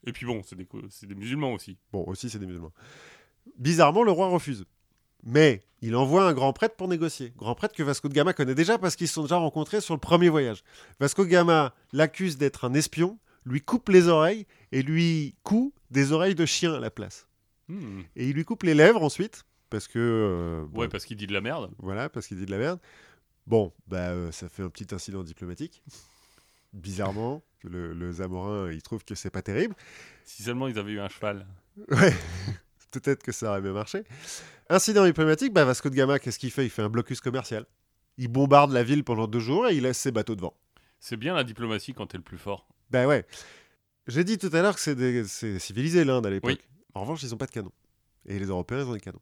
Et puis bon, c'est des, des musulmans aussi. Bon, aussi c'est des musulmans. Bizarrement, le roi refuse. Mais il envoie un grand prêtre pour négocier. Grand prêtre que Vasco de Gama connaît déjà parce qu'ils se sont déjà rencontrés sur le premier voyage. Vasco de Gama l'accuse d'être un espion, lui coupe les oreilles et lui coud des oreilles de chien à la place. Hmm. Et il lui coupe les lèvres ensuite, parce que... euh, bon, Ouais, parce qu'il dit de la merde. Voilà, parce qu'il dit de la merde. Bon, bah, euh, ça fait un petit incident diplomatique. Bizarrement, le, le Zamorin, il trouve que c'est pas terrible. Si seulement ils avaient eu un cheval. Ouais, peut-être que ça aurait bien marché. Incident diplomatique, bah, Vasco de Gama, qu'est-ce qu'il fait? Il fait un blocus commercial. Il bombarde la ville pendant deux jours et il laisse ses bateaux devant. C'est bien la diplomatie quand t'es le plus fort. Ben ouais. J'ai dit tout à l'heure que c'est des- civilisé l'Inde à l'époque. En revanche, ils n'ont pas de canon. Et les Européens, ils ont des canons.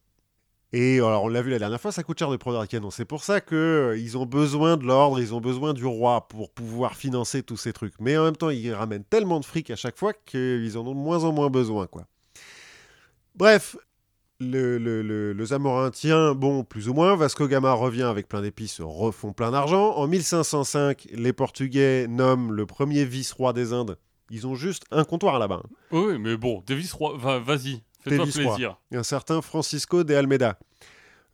Et alors, on l'a vu la dernière fois, ça coûte cher de produire des canons. C'est pour ça que euh, ils ont besoin de l'ordre, ils ont besoin du roi pour pouvoir financer tous ces trucs. Mais en même temps, ils ramènent tellement de fric à chaque fois qu'ils en ont de moins en moins besoin, quoi. Bref, le, le, le, le Zamorin tient bon, plus ou moins. Vasco Gama revient avec plein d'épices, refont plein d'argent. En 1505, les Portugais nomment le premier vice-roi des Indes. Ils ont juste un comptoir là-bas. hein. Oui, mais bon, Roy, va- vas-y, fais-toi plaisir. un certain Francisco de Almeida.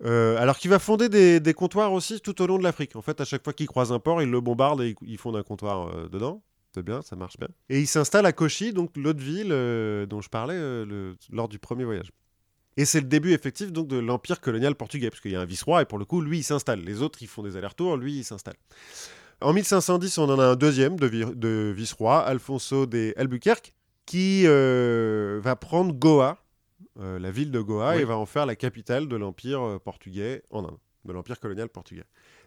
Euh, alors qu'il va fonder des, des comptoirs aussi tout au long de l'Afrique. En fait, à chaque fois qu'il croise un port, il le bombarde et il, il fonde un comptoir euh, dedans. C'est bien, ça marche bien. Et il s'installe à Kochi, donc l'autre ville euh, dont je parlais le- lors du premier voyage. Et c'est le début effectif donc de l'empire colonial portugais, parce qu'il y a un vice-roi et pour le coup, lui, il s'installe. Les autres, ils font des allers-retours, lui, il s'installe. En 1510, on en a un deuxième de, vi- de vice-roi, Alfonso de Albuquerque, qui euh, va prendre Goa, euh, la ville de Goa, Oui. et va en faire la capitale de l'empire euh, portugais en Inde, de l'empire colonial portugais.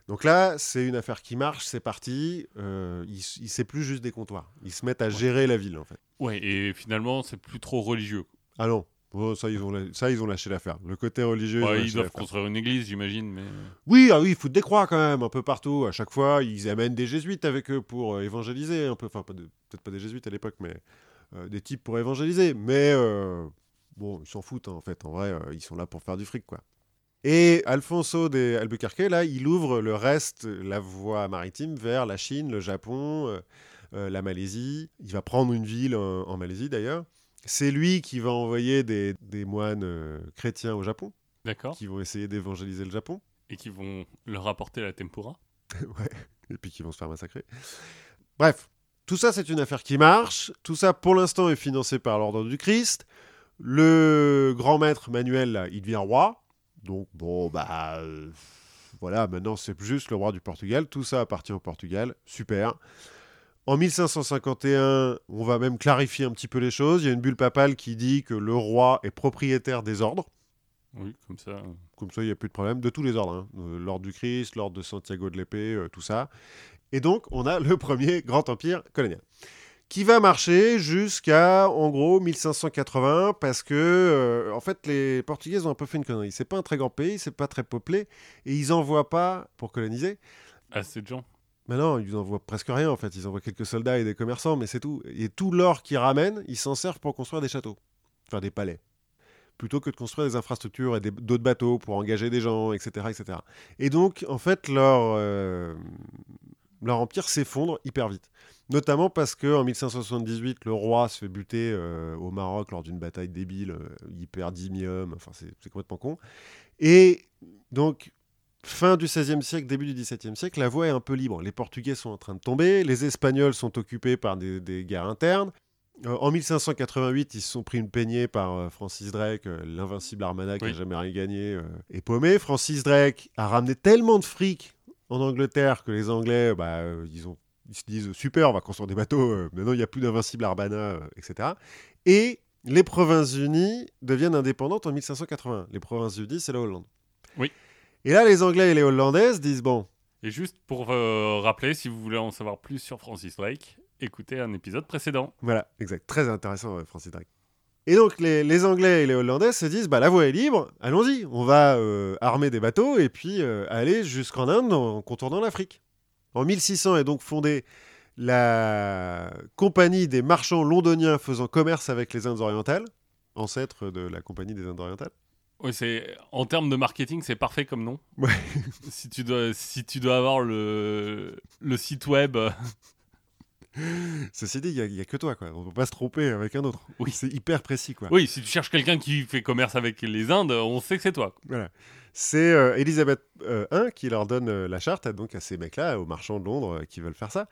Donc là, c'est une affaire qui marche, c'est parti. Euh, il, il c'est plus juste des comptoirs. Ils se mettent à gérer la ville, en fait. Ouais, et finalement, c'est plus trop religieux. Ah non, Bon, ça, ils ont, la- ça, ils ont lâché l'affaire. Le côté religieux, ils Ouais, ils doivent construire une église, j'imagine, mais. Oui, ah oui, ils foutent des croix quand même, un peu partout. À chaque fois, ils amènent des jésuites avec eux pour euh, évangéliser un peu. Enfin, de- peut-être pas des jésuites à l'époque, mais euh, des types pour évangéliser. Mais euh, bon, ils s'en foutent hein, en fait. En vrai, euh, ils sont là pour faire du fric, quoi. Et Alfonso de Albuquerque, là, il ouvre le reste, la voie maritime, vers la Chine, le Japon, euh, euh, la Malaisie. Il va prendre une ville en Malaisie d'ailleurs. C'est lui qui va envoyer des, des moines euh, chrétiens au Japon, D'accord. qui vont essayer d'évangéliser le Japon. Et qui vont leur apporter la tempura. ouais, et puis qui vont se faire massacrer. Bref, tout ça, c'est une affaire qui marche. Tout ça, pour l'instant, est financé par l'ordre du Christ. Le grand maître Manuel, là, il devient roi. Donc, bon, bah. euh, voilà, maintenant, c'est juste le roi du Portugal. Tout ça appartient au Portugal. Super. En 1551, on va même clarifier un petit peu les choses. Il y a une bulle papale qui dit que le roi est propriétaire des ordres. Oui, comme ça. Comme ça, il n'y a plus de problème. De tous les ordres. hein. Euh, L'ordre du Christ, l'ordre de Santiago de l'épée, euh, tout ça. Et donc, on a le premier grand empire colonial. Qui va marcher jusqu'à, en gros, 1580, parce que, euh, en fait, les Portugais ont un peu fait une connerie. C'est pas un très grand pays, c'est pas très peuplé, et ils envoient pas, pour coloniser, Assez de gens. Mais non, ils envoient presque rien, en fait. Ils envoient quelques soldats et des commerçants, mais c'est tout. Et tout l'or qu'ils ramènent, ils s'en servent pour construire des châteaux, enfin des palais plutôt que de construire des infrastructures et d'autres bateaux pour engager des gens, etc. etc. Et donc, en fait, leur, euh, leur empire s'effondre hyper vite. Notamment parce qu'en 1578, le roi se fait buter euh, au Maroc lors d'une bataille débile, euh, 10 milliums, enfin c'est complètement con. Et donc, fin du XVIe siècle, début du XVIIe siècle, la voie est un peu libre. Les Portugais sont en train de tomber, les Espagnols sont occupés par des, des guerres internes. Euh, en 1588, ils se sont pris une peignée par euh, Francis Drake, euh, l'invincible Armada qui n'a Oui. jamais rien gagné, est paumé. Francis Drake a ramené tellement de fric en Angleterre que les Anglais, bah, ils, ont, ils se disent super, on va construire des bateaux, maintenant il n'y a plus d'invincible Armada, etc. Et les Provinces-Unies deviennent indépendantes en 1580. Les Provinces-Unies, c'est la Hollande. Oui. Et là, les Anglais et les Hollandaises disent bon, Et juste pour euh, rappeler, si vous voulez en savoir plus sur Francis Drake, écoutez un épisode précédent. Voilà, exact. Très intéressant, euh, Francis Drake. Et donc, les, les Anglais et les Hollandais se disent bah, la voie est libre, allons-y, on va euh, armer des bateaux et puis euh, aller jusqu'en Inde en contournant l'Afrique. En 1600 est donc fondée la Compagnie des marchands londoniens faisant commerce avec les Indes orientales, ancêtre de la Compagnie des Indes orientales. Oui, c'est en termes de marketing, c'est parfait comme nom. Ouais. si tu dois, si tu dois avoir le le site web, euh, Ceci dit, il n'y a, que toi, quoi. On peut pas se tromper avec un autre. Oui. C'est hyper précis, quoi. Oui, si tu cherches quelqu'un qui fait commerce avec les Indes, on sait que c'est toi. Voilà. C'est euh, Elisabeth euh, I qui leur donne euh, la charte, donc à ces mecs-là, aux marchands de Londres euh, qui veulent faire ça.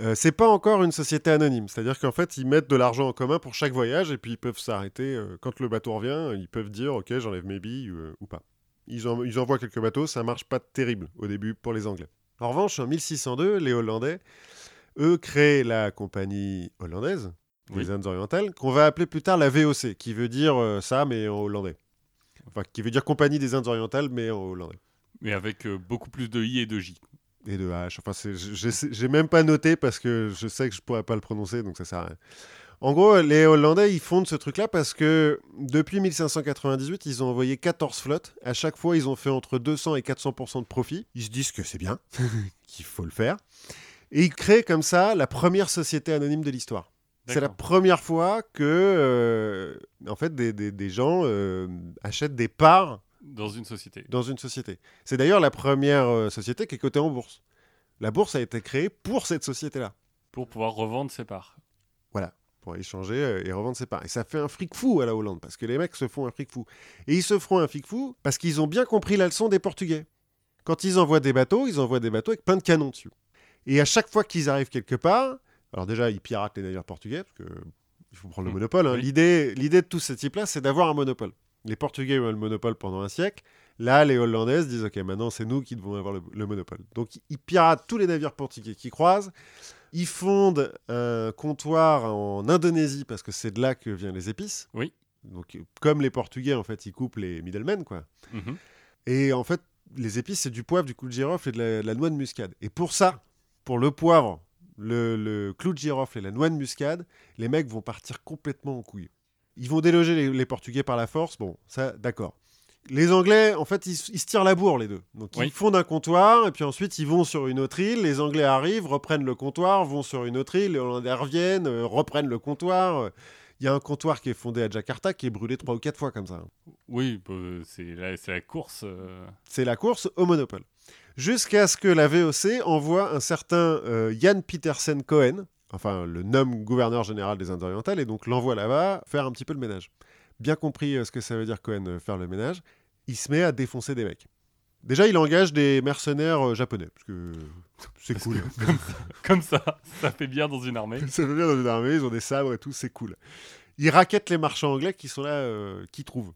Euh, c'est pas encore une société anonyme, c'est-à-dire qu'en fait, ils mettent de l'argent en commun pour chaque voyage et puis ils peuvent s'arrêter. euh, quand le bateau revient, ils peuvent dire Ok, j'enlève mes billes euh, ou pas. Ils, en- ils envoient quelques bateaux, ça marche pas terrible au début pour les Anglais. En revanche, en 1602, les Hollandais, eux, créent la compagnie hollandaise Oui. Indes orientales, qu'on va appeler plus tard la VOC, qui veut dire euh, ça, mais en hollandais. Enfin, qui veut dire compagnie des Indes orientales, mais en hollandais. Mais avec euh, beaucoup plus de I et de J. Et de H. Enfin, j'ai même pas noté parce que je sais que je pourrais pas le prononcer, donc ça sert à rien. En gros, les Hollandais, ils fondent ce truc-là parce que depuis 1598, ils ont envoyé 14 flottes. À chaque fois, ils ont fait entre 200 et 400% de profit. Ils se disent que c'est bien, qu'il faut le faire. Et ils créent comme ça la première société anonyme de l'histoire. C'est la première fois que, euh, en fait, des, des- des gens euh, achètent des parts Dans une société. dans une société. C'est d'ailleurs la première euh, société qui est cotée en bourse. La bourse a été créée pour cette société-là, Pour pouvoir revendre ses parts. pour échanger euh, et revendre ses parts. Et ça fait un fric fou à la Hollande, parce que les mecs se font un fric fou. Et ils se feront un fric fou parce qu'ils ont bien compris la leçon des Portugais. Quand ils envoient des bateaux, ils envoient des bateaux avec plein de canons dessus. Et à chaque fois qu'ils arrivent quelque part, alors déjà, ils piratent les navires portugais, parce que il faut prendre le Mm. monopole. hein. Oui. L'idée, l'idée de tout ce type-là, c'est d'avoir un monopole. Les Portugais ont eu le monopole pendant un siècle. Là, les Hollandaises disent Ok, maintenant c'est nous qui devons avoir le, le monopole. Donc, ils piratent tous les navires portugais qui croisent. Ils fondent un comptoir en Indonésie parce que c'est de là que viennent les épices. Oui. Donc, comme les Portugais, en fait, ils coupent les middlemen, quoi. Mhm. Et en fait, les épices, c'est du poivre, du clou de girofle et de la, de la noix de muscade. Et pour ça, pour le poivre, le, le clou de girofle et la noix de muscade, les mecs vont partir complètement en couille. Ils vont déloger les, les Portugais par la force. Bon, ça, d'accord. Les Anglais, en fait, ils, se tirent la bourre, les deux. Donc, Oui. ils fondent un comptoir, et puis ensuite, ils vont sur une autre île. Les Anglais arrivent, reprennent le comptoir, vont sur une autre île. Les Hollandais reviennent, euh, reprennent le comptoir. Il y a un comptoir qui est fondé à Jakarta, qui est brûlé trois ou quatre fois comme ça. Oui, bah, c'est la, la course. euh, C'est la course au monopole. Jusqu'à ce que la VOC envoie un certain euh, Jan Petersen Cohen, enfin le nomme gouverneur général des Indes orientales, et donc l'envoie là-bas faire un petit peu le ménage. Bien compris euh, ce que ça veut dire Cohen euh, faire le ménage, il se met à défoncer des mecs. Déjà, il engage des mercenaires euh, japonais, parce que c'est cool. Comme ça, ça fait bien dans une armée. ça veut bien dans une armée, ils ont des sabres et tout, c'est cool. Il raquette les marchands anglais qui sont là, qui trouvent.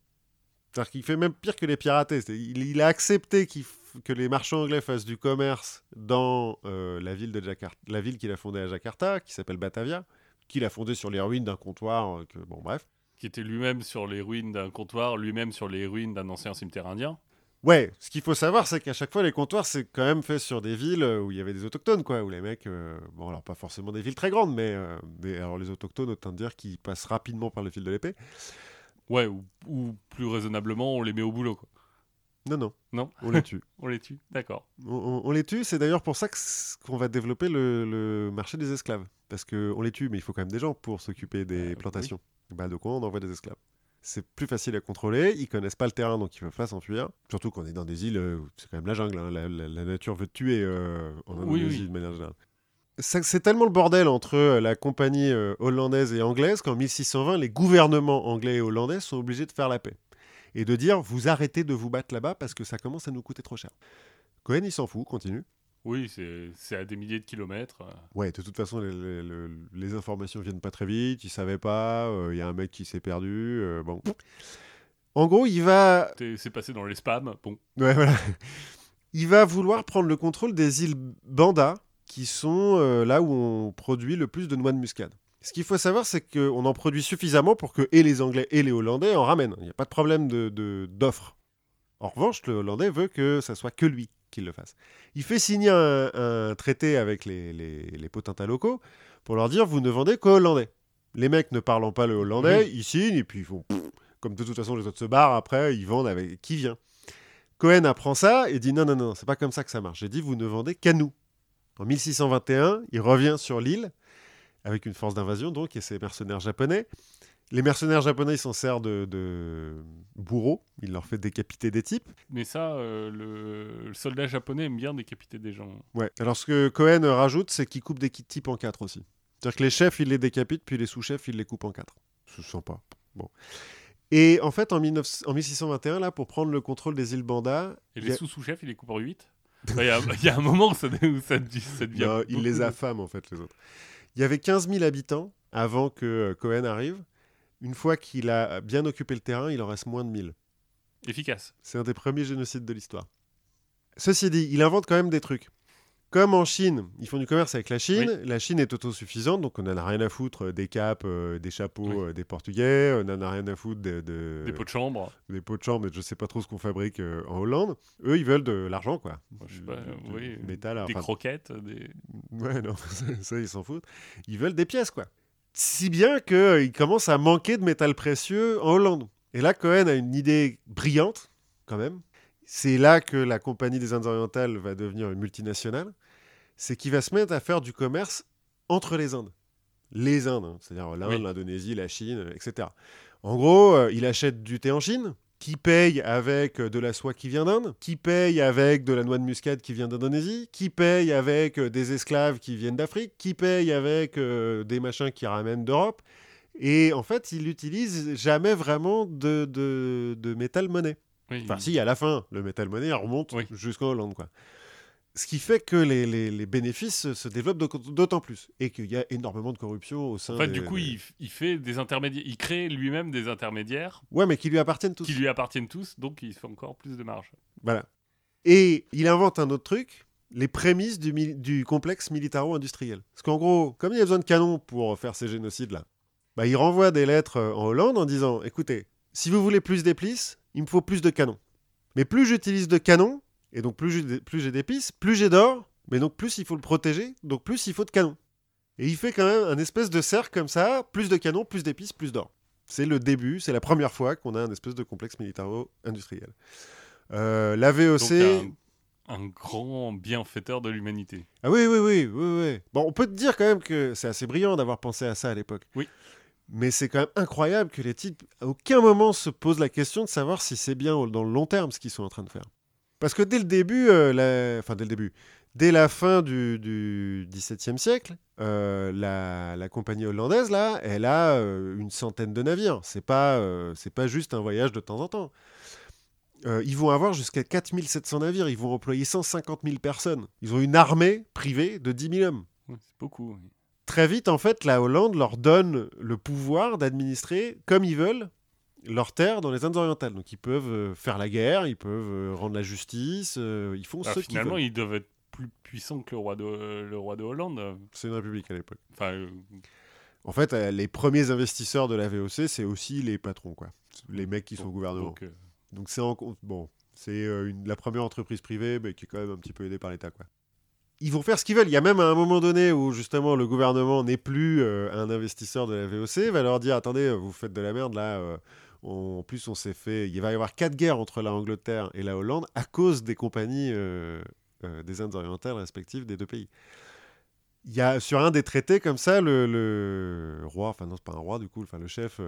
C'est-à-dire qu'il fait même pire que les piratés. Il, il a accepté qu'il que les marchands anglais fassent du commerce dans euh, la ville de Jakarta, la ville qu'il a fondée à Jakarta, qui s'appelle Batavia, qu'il a fondée sur les ruines d'un comptoir. euh, que, bon, bref. Qui était lui-même sur les ruines d'un comptoir, lui-même sur les ruines d'un ancien cimetière indien. Ouais, ce qu'il faut savoir, c'est qu'à chaque fois, les comptoirs, c'est quand même fait sur des villes euh, où il y avait des autochtones, quoi, où les mecs, euh, bon, alors pas forcément des villes très grandes, mais, euh, mais alors les autochtones, autant dire qu'ils passent rapidement par le fil de l'épée. Ouais, ou, ou plus raisonnablement, on les met au boulot. Quoi. Non, non, Non on les tue. On les tue, d'accord. On, on- on les tue, c'est d'ailleurs pour ça qu'on va développer le, le marché des esclaves. Parce qu'on les tue, mais il faut quand même des gens pour s'occuper des Euh, plantations. Bah, de quoi on envoie des esclaves C'est plus facile à contrôler, ils connaissent pas le terrain, donc ils peuvent pas s'enfuir. Surtout qu'on est dans des îles, euh, où c'est quand même la jungle, hein. la, la- la nature veut tuer euh, en Oui, Indonésie oui. de manière générale. C'est tellement le bordel entre euh, la compagnie hollandaise et anglaise qu'en 1620, les gouvernements anglais et hollandais sont obligés de faire la paix. Et de dire, vous arrêtez de vous battre là-bas parce que ça commence à nous coûter trop cher. Cohen, il s'en fout, continue. Oui, c'est à des milliers de kilomètres. euh. Ouais, de toute façon, les, les- les- informations viennent pas très vite, il savait pas, il y a un mec qui s'est perdu, euh, bon. En gros, il va... C'est passé dans les spams. Bon, Ouais, voilà. Il va vouloir prendre le contrôle des îles Banda, qui sont euh, là où on produit le plus de noix de muscade. Ce qu'il faut savoir, c'est qu'on en produit suffisamment pour que et les Anglais et les Hollandais en ramènent. Il n'y a pas de problème d'offre. De, d'offre. en revanche, le Hollandais veut que ça soit que lui qui le fasse. Il fait signer un, un traité avec les, les, les potentats locaux pour leur dire vous ne vendez qu'aux Hollandais. Les mecs ne parlant pas le Hollandais, ils signent et puis ils font pff, comme de toute façon les autres se barrent après, ils vendent avec qui vient. Cohen apprend ça et dit non, non, non, c'est pas comme ça que ça marche. J'ai dit, vous ne vendez qu'à nous. En 1621, il revient sur l'île avec une force d'invasion, donc, et ses mercenaires japonais. Les mercenaires japonais, ils s'en servent de, de bourreaux. Il leur fait décapiter des types. mais ça, euh, le... le soldat japonais aime bien décapiter des gens. Ouais. Alors, ce que Cohen rajoute, c'est qu'il coupe des types en quatre aussi. C'est-à-dire que les chefs, ils les décapitent, puis les sous-chefs, ils les coupent en quatre. C'est sympa. Bon. Et en fait, en, 19 en 1621, là, pour prendre le contrôle des îles Banda, Et il les a- sous-sous-chefs, il les coupe en 8 Il y, a- il y a un moment où ça, où ça, devient- ça devient. Non, il les affame en fait, les autres. Il y avait 15 000 habitants avant que euh, Cohen arrive. Une fois qu'il a bien occupé le terrain, il en reste moins de 1000. Efficace. C'est un des premiers génocides de l'histoire. Ceci dit, il invente quand même des trucs. Comme en Chine, ils font du commerce avec la Chine. La Chine est autosuffisante, donc on n'en a rien à foutre euh, des capes, euh, des chapeaux Oui. euh, des Portugais, on n'en a rien à foutre de- de- Des pots de chambre. des pots de chambre, je sais pas trop ce qu'on fabrique euh, en Hollande. Eux, ils veulent de l'argent, quoi. Moi, je sais pas, Du- du oui, métal, des enfin, croquettes. Des... Ouais, non, ça, ça, ils s'en foutent. Ils veulent des pièces, quoi. Si bien qu'ils commencent à manquer de métal précieux en Hollande. Et là, Cohen a une idée brillante, quand même. C'est là que la Compagnie des Indes orientales va devenir une multinationale. C'est qu'il va se mettre à faire du commerce entre les Indes. Les Indes, hein, c'est-à-dire l'Inde, Oui. l'Indonésie, la Chine, etc. En gros, euh, il achète du thé en Chine, qui paye avec euh, de la soie qui vient d'Inde, qui paye avec de la noix de muscade qui vient d'Indonésie, qui paye avec euh, des esclaves qui viennent d'Afrique, qui paye avec euh, des machins qui ramènent d'Europe. Et en fait, il n'utilise jamais vraiment de, de, de métal monnaie. Oui, Enfin, si, à la fin, le métal monnaie il remonte Oui. jusqu'en Hollande. Quoi. Ce qui fait que les, les- les bénéfices se- développent d'aut- d'autant plus. Et qu'il y a énormément de corruption au sein En fait, des- du coup, des- il, fait des intermédiaires. Il crée lui-même des intermédiaires Ouais, mais qui lui appartiennent tous. qui lui appartiennent tous, donc il fait encore plus de marge. Voilà. Et il invente un autre truc, les prémices du, complexe militaro-industriel. Parce qu'en gros, comme il y a besoin de canons pour faire ces génocides-là, bah, il renvoie des lettres euh, en Hollande en disant écoutez, si vous voulez plus d'épices, il me faut plus de canons. Mais plus j'utilise de canons, et donc plus j'ai d'épices, plus j'ai d'or, mais donc plus il faut le protéger, donc plus il faut de canons. Et il fait quand même un espèce de cercle comme ça plus de canons, plus d'épices, plus d'or. C'est le début, c'est la première fois qu'on a un espèce de complexe militaro-industriel. Euh, la VOC. Donc, un, un grand bienfaiteur de l'humanité. Ah oui, oui, oui, oui, oui. Bon, on peut te dire quand même que c'est assez brillant d'avoir pensé à ça à l'époque. Oui. Mais c'est quand même incroyable que les types, à aucun moment, se posent la question de savoir si c'est bien dans le long terme ce qu'ils sont en train de faire. Parce que dès le début, euh, enfin dès le début, dès la fin du, du XVIIe siècle, euh, la, compagnie hollandaise, là, elle a euh, une centaine de navires. C'est pas, c'est pas juste un voyage de temps en temps. Ils vont avoir jusqu'à 4700 navires. Ils vont employer 150 000 personnes. Ils ont une armée privée de 10 000 hommes. C'est beaucoup. oui. Très vite, en fait, la Hollande leur donne le pouvoir d'administrer comme ils veulent leurs terres dans les Indes orientales. Donc ils peuvent euh, faire la guerre, ils peuvent euh, rendre la justice, euh, ils font Ah, ce qu'ils finalement, veulent. ils doivent être plus puissants que le roi de, le roi de Hollande. C'est une république à l'époque. Enfin, euh, En fait, les premiers investisseurs de la VOC, c'est aussi les patrons, quoi. Les mecs qui sont au gouvernement. donc, euh, c'est en- bon, c'est une- la première entreprise privée, mais qui est quand même un petit peu aidée par l'État, quoi. Ils vont faire ce qu'ils veulent. Il y a même à un moment donné où justement le gouvernement n'est plus euh, un investisseur de la VOC, va leur dire attendez, vous faites de la merde là. euh, en plus, on s'est fait. Il va y avoir quatre guerres entre la Angleterre et la Hollande à cause des compagnies euh, des Indes orientales respectives des deux pays. Il y a sur un des traités comme ça, le, roi, enfin non, pas un roi du coup, enfin le chef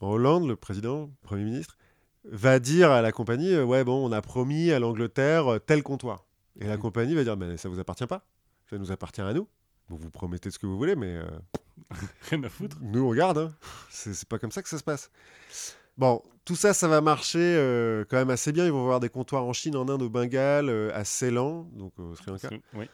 en Hollande, le président, premier ministre, va dire à la compagnie ouais bon, on a promis à l'Angleterre tel comptoir. Et la Mhm. compagnie va dire mais ça vous appartient pas, ça nous appartient à nous. Bon, vous promettez ce que vous voulez, mais euh, rien à foutre. nous on regarde. Hein. C'est pas comme ça que ça se passe. Bon, tout ça, ça va marcher euh, quand même assez bien. Ils vont avoir des comptoirs en Chine, en Inde, au Bengale, euh, à Ceylan, donc au Sri Lanka Oui.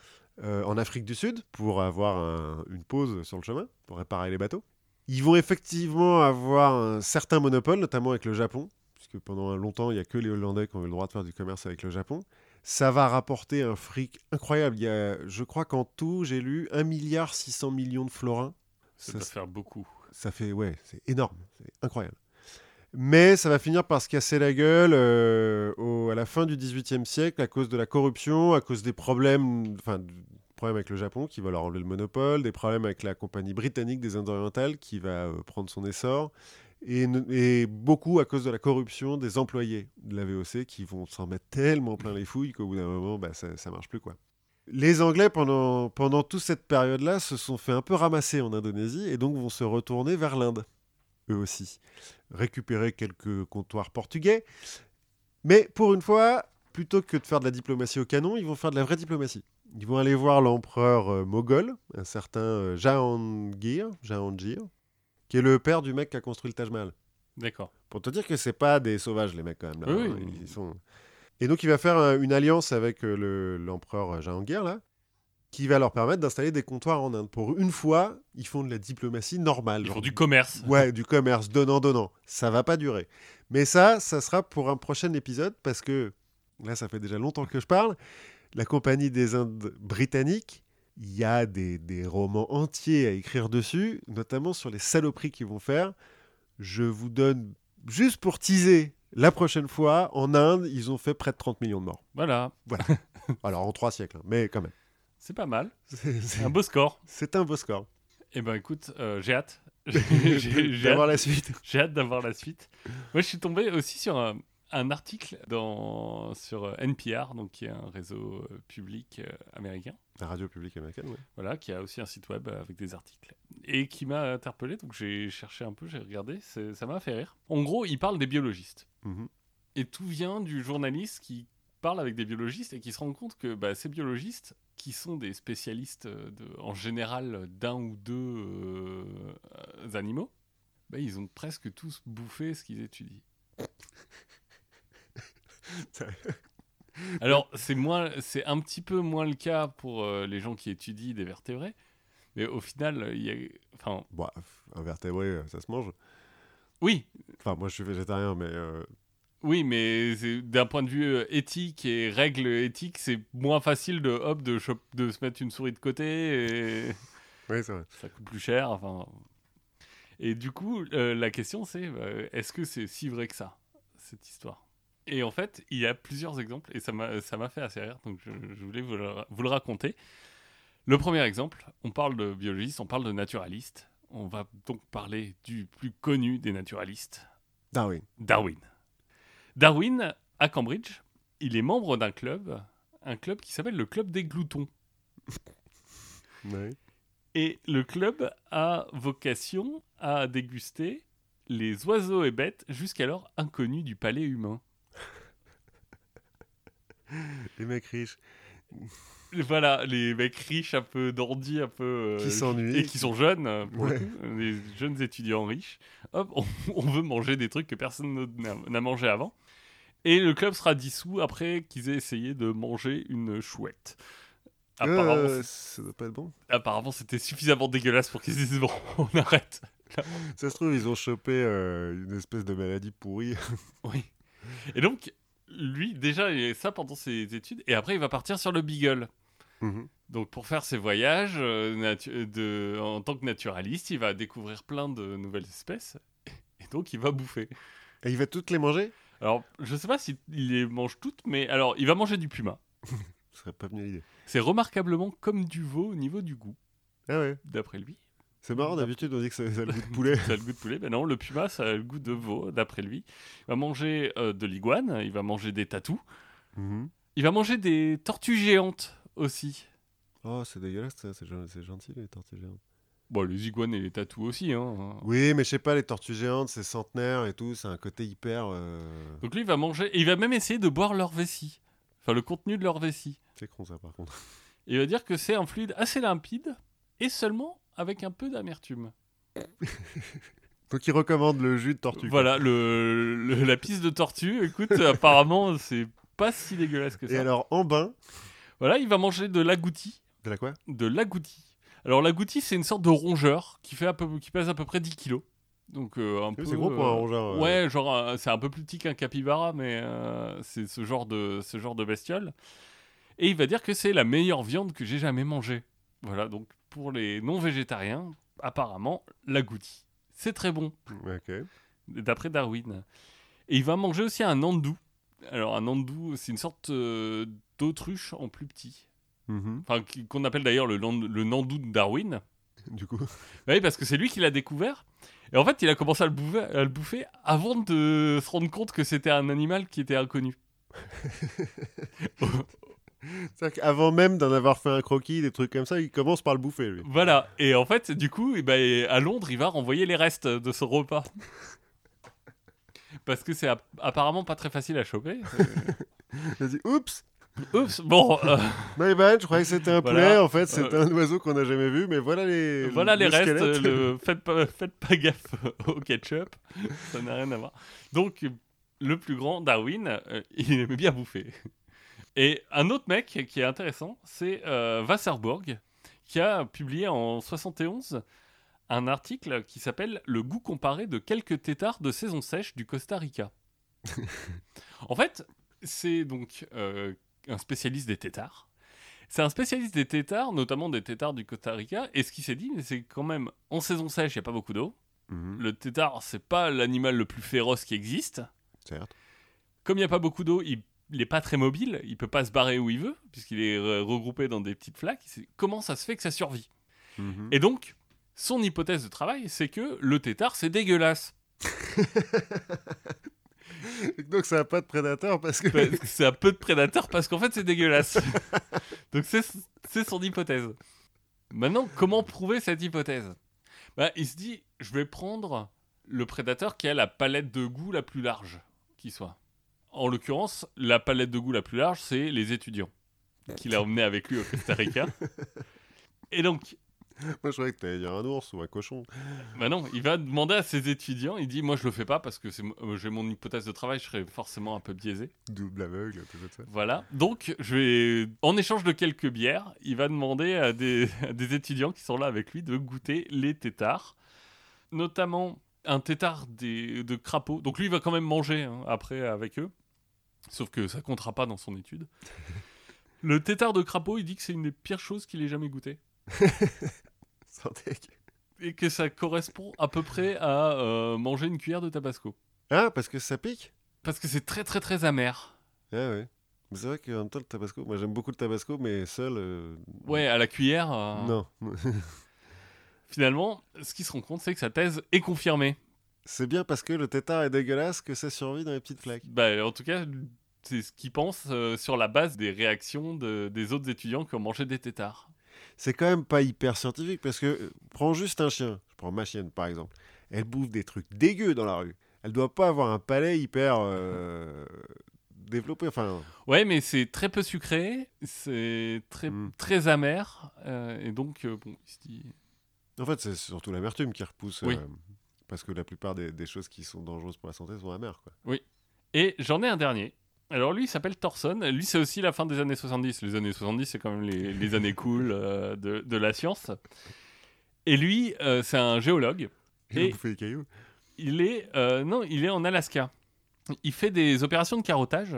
en Afrique du Sud pour avoir un- une pause sur le chemin, pour réparer les bateaux. Ils vont effectivement avoir un certain monopole, notamment avec le Japon, puisque pendant longtemps, il n'y a que les Hollandais qui ont eu le droit de faire du commerce avec le Japon. Ça va rapporter un fric incroyable. Il y a, je crois qu'en tout, j'ai lu 1 milliard 600 millions de florins. Ça Ça, doit faire beaucoup. ça fait, ouais, c'est énorme, c'est incroyable. Mais ça va finir par se casser la gueule euh, au- à la fin du XVIIIe siècle à cause de la corruption, à cause des problèmes, enfin, du problème avec le Japon qui va leur enlever le monopole, des problèmes avec la compagnie britannique des Indes orientales qui va euh, prendre son essor, et, beaucoup à cause de la corruption des employés de la VOC qui vont s'en mettre tellement plein les fouilles qu'au bout d'un moment, bah, ça, ça marche plus quoi. Les Anglais, pendant, pendant toute cette période-là, se sont fait un peu ramasser en Indonésie et donc vont se retourner vers l'Inde, eux aussi. Récupérer quelques comptoirs portugais. Mais pour une fois, plutôt que de faire de la diplomatie au canon, ils vont faire de la vraie diplomatie. Ils vont aller voir l'empereur euh, moghol, un certain euh, Jahangir, Jahangir, qui est le père du mec qui a construit le Taj Mahal. D'accord. Pour te dire que c'est pas des sauvages, les mecs, quand même. Là, Oui, hein. oui. Ils sont... Et donc, il va faire euh, une alliance avec euh, le- l'empereur Jahangir, là, qui va leur permettre d'installer des comptoirs en Inde. Pour une fois, ils font de la diplomatie normale. Ils genre font du commerce. Ouais, du commerce, donnant-donnant. Ça va pas durer. Mais ça, ça sera pour un prochain épisode parce que là, ça fait déjà longtemps que je parle. La Compagnie des Indes britanniques, il y a des, des romans entiers à écrire dessus, notamment sur les saloperies qu'ils vont faire. Je vous donne, juste pour teaser, la prochaine fois, en Inde, ils ont fait près de 30 millions de morts. Voilà. Alors, en trois siècles, hein, mais quand même. C'est pas mal. C'est- Un beau score. c'est un beau score. Eh ben écoute, euh, j'ai hâte. J'ai- J'ai D'avoir hâte, la suite. j'ai hâte d'avoir la suite. Moi, je suis tombé aussi sur un, un article dans, sur euh, NPR, donc qui est un réseau euh, public américain. La radio publique américaine, ouais. Voilà, qui a aussi un site web euh, avec des articles. Et qui m'a interpellé, donc j'ai cherché un peu, j'ai regardé, ça m'a fait rire. En gros, il parle des biologistes. Mhm. Et tout vient du journaliste qui parle avec des biologistes et qui se rend compte que bah, ces biologistes, qui sont des spécialistes euh, de, en général d'un ou deux euh, animaux, bah, ils ont presque tous bouffé ce qu'ils étudient. Alors, c'est moins, c'est un petit peu moins le cas pour euh, les gens qui étudient des vertébrés, mais au final, il y a, enfin, Bon, un vertébré, euh, ça se mange. oui, Enfin, moi, je suis végétarien, mais euh, oui, mais d'un point de vue éthique et règles éthiques, c'est moins facile de hop de, se mettre une souris de côté et oui, c'est vrai. ça coûte plus cher. Enfin, et du coup, euh, la question c'est est-ce que c'est si vrai que ça cette histoire? Et en fait, il y a plusieurs exemples et ça m'a fait assez rire, donc je, je voulais vous le, vous le raconter. Le premier exemple, on parle de biologistes, on parle de naturalistes. On va donc parler du plus connu des naturalistes, Darwin. Darwin. Darwin, à Cambridge, il est membre d'un club, un club qui s'appelle le Club des Gloutons. Oui. Et le club a vocation à déguster les oiseaux et bêtes jusqu'alors inconnus du palais humain. Les mecs riches. Voilà, les mecs riches, un peu dandys, un peu... euh, Qui s'ennuient. Et qui sont jeunes, pour Ouais. le coup, les jeunes étudiants riches. Hop, on, on veut manger des trucs que personne ne- n'a mangé avant. Et le club sera dissous après qu'ils aient essayé de manger une chouette. Apparemment, Euh, ça doit pas être bon. apparemment, c'était suffisamment dégueulasse pour qu'ils se disent bon, on arrête. Ça se trouve, ils ont chopé euh, une espèce de maladie pourrie. Oui. Et donc, lui, déjà, il a ça pendant ses études, et après, il va partir sur le Beagle. Mhm. Donc, pour faire ses voyages euh, de, en tant que naturaliste, il va découvrir plein de nouvelles espèces, et donc, il va bouffer. Et il va toutes les manger? Alors, je sais pas s'il les mange toutes, mais alors, il va manger du puma. Ce serait pas venu l'idée. C'est remarquablement comme du veau au niveau du goût, Ah ouais. d'après lui. C'est marrant, d'habitude, on dit que ça, ça a le goût de poulet. Ça a le goût de poulet. Ben non, le puma, ça a le goût de veau, d'après lui. Il va manger euh, de l'iguane, il va manger des tatous, Mhm. il va manger des tortues géantes aussi. Oh, c'est dégueulasse. C'est gen- c'est gentil, les tortues géantes. Bon, les iguanes et les tatous aussi. Hein. Oui, mais je sais pas, les tortues géantes, c'est centenaire et tout. C'est un côté hyper. euh, Donc lui, il va manger, et il va même essayer de boire leur vessie. Enfin, le contenu de leur vessie. C'est con, ça, par contre. Et il va dire que c'est un fluide assez limpide, et seulement avec un peu d'amertume. Donc, il recommande le jus de tortue. Voilà, le, le- la piste de tortue, écoute, apparemment, c'est pas si dégueulasse que Et ça. alors, en bain, Voilà, il va manger de l'agouti. de la quoi De l'agouti. Alors, l'agouti, c'est une sorte de rongeur qui, fait à peu, qui pèse à peu près 10 kilos. Donc, euh, un peu. C'est gros pour un euh, rongeur. euh. Ouais, genre, c'est un peu plus petit qu'un capybara, mais euh, c'est ce genre, de, ce genre de bestiole. Et il va dire que c'est la meilleure viande que j'ai jamais mangée. Voilà, donc pour les non-végétariens, apparemment, l'agouti. C'est très bon, d'après Darwin. Et il va manger aussi un andou. Alors, un andou, c'est une sorte euh, d'autruche en plus petit. Enfin, qui- qu'on appelle d'ailleurs le, le nandou de Darwin. Du coup. Oui, parce que c'est lui qui l'a découvert. Et en fait, il a commencé à le bouffer, à le bouffer avant de se rendre compte que c'était un animal qui était inconnu. qu'avant même d'en avoir fait un croquis, des trucs comme ça, il commence par le bouffer, lui. Voilà. Et en fait, du coup, eh ben, à Londres, il va renvoyer les restes de ce repas. Parce que c'est app- apparemment pas très facile à choper. Il dit Oups Oups, bon, euh, My bad, je croyais que c'était un Voilà. poulet, en fait c'était un oiseau qu'on n'a jamais vu, mais voilà les, voilà les le restes. le- faites, pas, faites pas gaffe au ketchup, ça n'a rien à voir. Donc, le plus grand, Darwin, euh, il aimait bien bouffer. Et un autre mec qui est intéressant, c'est euh, Wasserburg, qui a publié en 71 un article qui s'appelle Le goût comparé de quelques têtards de saison sèche du Costa Rica. en fait, c'est donc euh, un spécialiste des têtards. C'est un spécialiste des têtards, notamment des têtards du Costa Rica. Et ce qui s'est dit, c'est quand même en saison sèche, il n'y a pas beaucoup d'eau. Mhm, Le tétard, c'est pas l'animal le plus féroce qui existe. certes. Comme il n'y a pas beaucoup d'eau, il n'est pas très mobile, il peut pas se barrer où il veut, puisqu'il est re- regroupé dans des petites flaques. Comment ça se fait que ça survit? Mhm. Et donc, son hypothèse de travail, c'est que le tétard, c'est dégueulasse. Donc ça n'a pas de prédateur parce que... C'est un peu de prédateur, parce qu'en fait, c'est dégueulasse. donc, c'est c'est son hypothèse. Maintenant, comment prouver cette hypothèse? Bah, Il se dit, je vais prendre le prédateur qui a la palette de goût la plus large qui soit. En l'occurrence, la palette de goût la plus large, c'est les étudiants qu'il a emmené avec lui au Costa Rica. Et donc, Moi je croyais que t'allais dire un ours ou un cochon. bah non, il va demander à ses étudiants, il dit, moi je le fais pas parce que euh, j'ai mon hypothèse de travail, je serais forcément un peu biaisé. Double aveugle, tout ça. Voilà. Donc, je vais, en échange de quelques bières, il va demander à des, à des étudiants qui sont là avec lui de goûter les têtards, notamment un tétard des, de crapaud. Donc lui, il va quand même manger hein, après avec eux, sauf que ça comptera pas dans son étude. Le tétard de crapaud, il dit que c'est une des pires choses qu'il ait jamais goûté. Et que ça correspond à peu près à euh, manger une cuillère de tabasco. Ah, parce que ça pique? Parce que c'est très très très amer. Ah ouais. Mais c'est vrai qu'en même temps, le tabasco, moi j'aime beaucoup le tabasco, mais seul. euh, Ouais, à la cuillère. euh, Non. Finalement, ce qui se rend compte, c'est que sa thèse est confirmée. C'est bien parce que le tétard est dégueulasse que ça survit dans les petites flaques. Bah, en tout cas, c'est ce qu'il pense euh, sur la base des réactions de- des autres étudiants qui ont mangé des têtards. C'est quand même pas hyper scientifique parce que euh, prends juste un chien. Je prends ma chienne par exemple. Elle bouffe des trucs dégueux dans la rue. Elle doit pas avoir un palais hyper euh, développé. Enfin, Ouais, mais c'est très peu sucré, c'est très, Mm. très amer, et donc, bon, il se dit... en fait, c'est surtout l'amertume qui repousse. Oui. Parce que la plupart des, des choses qui sont dangereuses pour la santé sont amères. Quoi. Et j'en ai un dernier. Alors lui, il s'appelle Thorson. Lui, c'est aussi la fin des années 70. Les années 70, c'est quand même les, les années cool euh, de, de la science. Et lui, euh, c'est un géologue. Il Et- a bouffé les cailloux. Il est, euh, non, il est en Alaska. Il fait des opérations de carottage.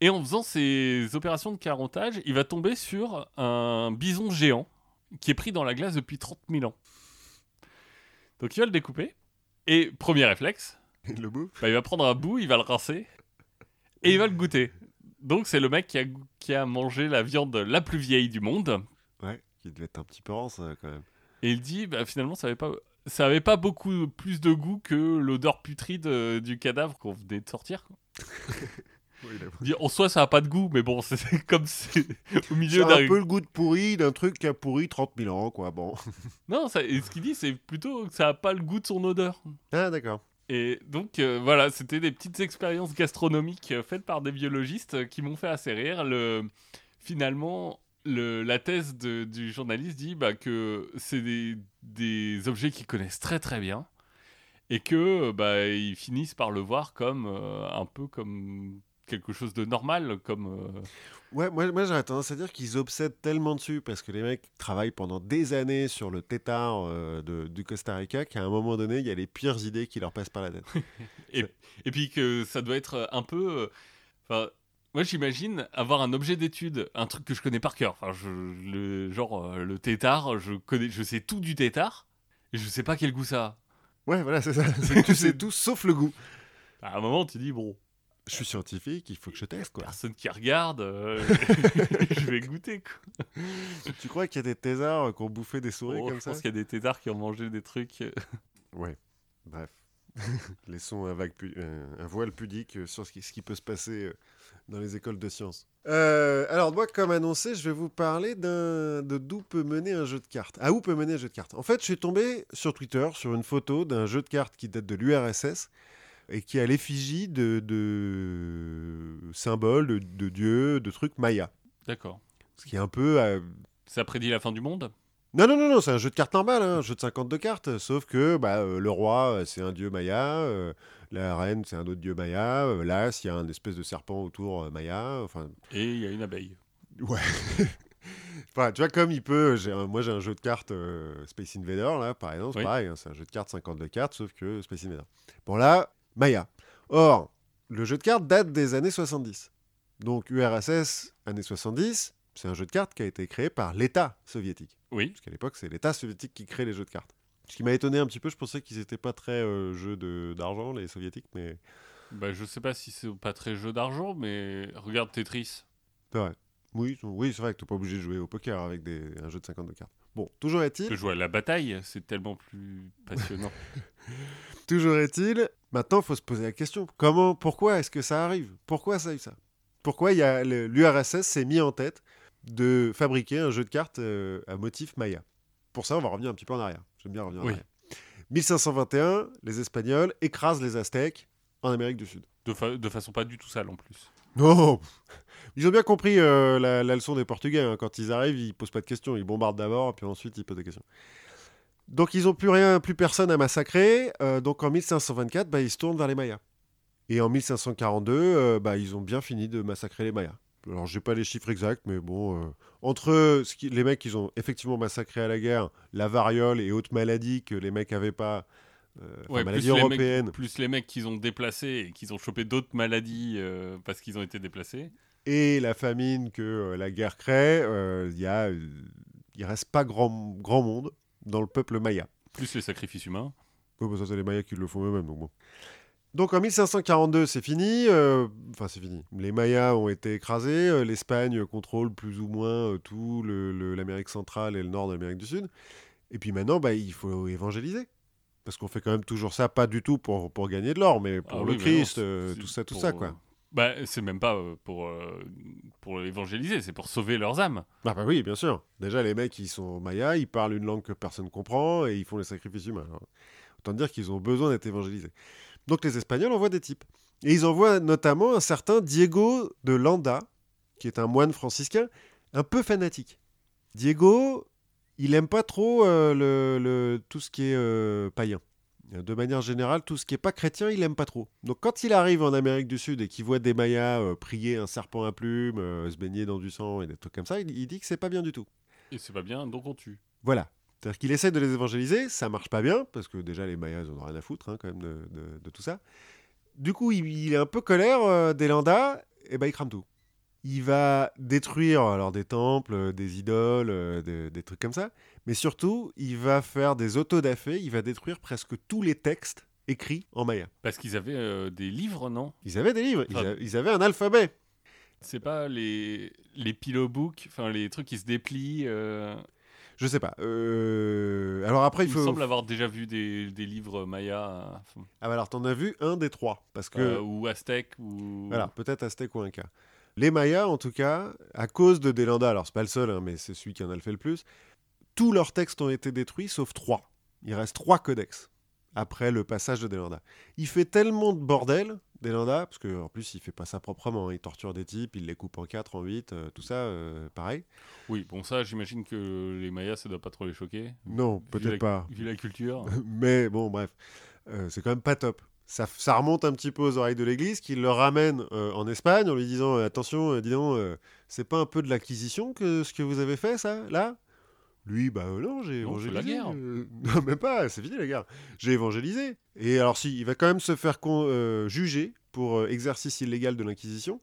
Et en faisant ces opérations de carottage, il va tomber sur un bison géant qui est pris dans la glace depuis 30 000 ans. Donc il va le découper. Et premier réflexe, Il le bouffe. bah, il va prendre un bout, il va le rincer. Et il va le goûter. Donc c'est le mec qui a, qui a mangé la viande la plus vieille du monde. Ouais, qui devait être un petit peu rance euh, quand même. Et il dit, bah, finalement, ça avait pas, ça avait pas beaucoup plus de goût que l'odeur putride euh, du cadavre qu'on venait de sortir. dit, en soi, ça a pas de goût, mais bon, c'est comme c'est au milieu un d'un. peu le goût de pourri d'un truc qui a pourri 30 000 ans, quoi. Bon. Non, ça, et ce qu'il dit, c'est plutôt que ça a pas le goût de son odeur. Ah, d'accord. Et donc, euh, voilà, c'était des petites expériences gastronomiques euh, faites par des biologistes euh, qui m'ont fait assez rire. Le, finalement, le, la thèse de- du journaliste dit bah, que c'est des, des objets qu'ils connaissent très très bien et que bah, ils finissent par le voir comme euh, un peu comme quelque chose de normal, comme euh, Ouais, moi, moi j'aurais tendance à dire qu'ils obsèdent tellement dessus parce que les mecs travaillent pendant des années sur le tétard euh, de- du Costa Rica qu'à un moment donné, il y a les pires idées qui leur passent par la tête. Et puis que ça doit être un peu. euh, moi j'imagine avoir un objet d'étude, un truc que je connais par cœur. Enfin, je, le genre euh, le tétard, je connais, je sais tout du tétard, et je sais pas quel goût ça. Ouais, voilà, c'est ça. Tu sais tout sauf le goût. a. À un moment, tu dis bon, Je suis scientifique, il faut que je teste, quoi. personne qui regarde, euh, je vais goûter. Quoi. Tu crois qu'il y a des thésards qui ont bouffé des souris Oh, comme je ça pense qu'il y a des tétards qui ont mangé des trucs. euh, Ouais, bref. Laissons un, vague pu- euh, un voile pudique euh, sur ce qui, ce qui peut se passer euh, dans les écoles de sciences. Euh, alors moi, comme annoncé, je vais vous parler de d'où peut mener un jeu de cartes. À où peut mener un jeu de cartes? En fait, je suis tombé sur Twitter sur une photo d'un jeu de cartes qui date de l'URSS et qui a l'effigie de, de symboles, de, de dieux, de trucs mayas. D'accord. Ce qui est un peu. euh, Ça prédit la fin du monde? Non, non, non, non, c'est un jeu de cartes normal, hein, un jeu de 52 cartes, sauf que bah, euh, le roi, euh, c'est un dieu maya, euh, la reine, c'est un autre dieu maya, euh, l'as, il y a un espèce de serpent autour maya, enfin, et il y a une abeille. ouais. Enfin, tu vois, comme il peut, un- moi j'ai un jeu de cartes Space Invader, là, par exemple, c'est Oui. pareil, hein, c'est un jeu de cartes 52 cartes, sauf que Space Invader. Bon, là, Maya. Or, le jeu de cartes date des années 70. Donc, URSS, années 70, c'est un jeu de cartes qui a été créé par l'État soviétique. Oui. Parce qu'à l'époque, c'est l'État soviétique qui crée les jeux de cartes. Ce qui m'a étonné un petit peu, je pensais qu'ils n'étaient pas très euh, jeux d'argent, les soviétiques, mais Bah, je sais pas si c'est pas très jeu d'argent, mais regarde Tetris. c'est vrai. Oui, oui c'est vrai que tu n'es pas obligé de jouer au poker avec des, un jeu de 52 cartes. Bon, toujours Tu est-il, peux jouer à la bataille, c'est tellement plus passionnant. toujours est-il, maintenant, il faut se poser la question. Comment, pourquoi est-ce que ça arrive? Pourquoi ça a eu ça Pourquoi l'URSS s'est mis en tête de fabriquer un jeu de cartes euh, à motif Maya? Pour ça, on va revenir un petit peu en arrière. J'aime bien revenir en Oui. arrière. 1521, les Espagnols écrasent les Aztèques en Amérique du Sud. de, fa- de façon pas du tout sale en plus. Non Ils ont bien compris euh, la, la leçon des Portugais. hein. Quand ils arrivent, ils posent pas de questions. Ils bombardent d'abord, puis ensuite ils posent des questions. Donc ils ont plus rien, plus personne à massacrer. euh, donc en 1524, bah, ils se tournent vers les Mayas. Et en 1542, euh, bah, ils ont bien fini de massacrer les Mayas. Alors j'ai pas les chiffres exacts, mais bon, euh, entre ce qui- les mecs qu'ils ont effectivement massacré à la guerre, la variole et autres maladies que les mecs avaient pas, Ouais, maladies plus les, européennes. mecs, plus les mecs qu'ils ont déplacés et qu'ils ont chopé d'autres maladies parce qu'ils ont été déplacés. et la famine que la guerre crée, il y a, il reste pas grand, grand monde dans le peuple maya. Plus les sacrifices humains. Oui, bah ça c'est les Mayas qui le font eux-mêmes, donc bon. Donc en 1542, c'est fini. euh, Enfin, c'est fini. Les Mayas ont été écrasés. euh, L'Espagne contrôle plus ou moins euh, tout l'Amérique centrale et le nord de l'Amérique du Sud. Et puis maintenant, bah, il faut évangéliser. Parce qu'on fait quand même toujours ça, pas du tout pour, pour gagner de l'or, mais pour Ah le oui, mais non, Christ, euh, tout ça, tout pour, ça, quoi. Bah, c'est même pas euh, pour, euh, évangéliser, c'est pour sauver leurs âmes. Ah bah oui, bien sûr. Déjà, les mecs, ils sont mayas, ils parlent une langue que personne comprend et ils font les sacrifices humains. Alors, autant dire qu'ils ont besoin d'être évangélisés. Donc les Espagnols envoient des types. Et ils envoient notamment un certain Diego de Landa, qui est un moine franciscain, un peu fanatique. Diego, il aime pas trop euh, le, tout ce qui est païen. De manière générale, tout ce qui est pas chrétien, il aime pas trop. Donc quand il arrive en Amérique du Sud et qu'il voit des Mayas euh, prier un serpent à plumes, euh, se baigner dans du sang et des trucs comme ça, il, il dit que c'est pas bien du tout. Et c'est pas bien, donc on tue. Voilà. C'est-à-dire qu'il essaie de les évangéliser, ça marche pas bien, parce que déjà les Mayas, ils en ont rien à foutre hein, quand même de, de- de tout ça. Du coup, il, il est un peu colère euh, des Landas, et ben il crame tout. Il va détruire alors des temples, euh, des idoles, euh, des, des trucs comme ça, mais surtout, il va faire des autodafés, il va détruire presque tous les textes écrits en maya. Parce qu'ils avaient euh, des livres, non? Ils avaient des livres, ils, a- ils avaient un alphabet. C'est pas les, les pillow books, enfin les trucs qui se déplient. euh, Je sais pas. Euh, Alors après, il Il faut. me semble avoir déjà vu des, des livres Maya Ah bah alors, t'en as vu un des trois, parce que. euh, ou Aztèques ou. Voilà, peut-être Aztèque ou Inca. Les Mayas, en tout cas, à cause de Delanda, alors c'est pas le seul, hein, mais c'est celui qui en a le fait le plus, tous leurs textes ont été détruits sauf trois. Il reste trois codex après le passage de Delanda. Il fait tellement de bordel, Delanda, parce qu'en plus il fait pas ça proprement, hein, il torture des types, il les coupe en quatre, en huit, euh, tout ça, euh, pareil. Oui, bon, ça, j'imagine que les Mayas, ça doit pas trop les choquer. Non, peut-être pas. Vu la culture. Mais bon, bref, Euh, c'est quand même pas top. Ça, ça remonte un petit peu aux oreilles de l'Église, qui le ramène euh, en Espagne en lui disant euh, attention, euh, dis donc, euh, c'est pas un peu de l'acquisition que ce que vous avez fait, ça, là? Lui, bah non, j'ai évangélisé. la guerre. non, même pas, c'est fini la guerre. J'ai évangélisé. Et alors, si, il va quand même se faire juger pour exercice illégal de l'Inquisition.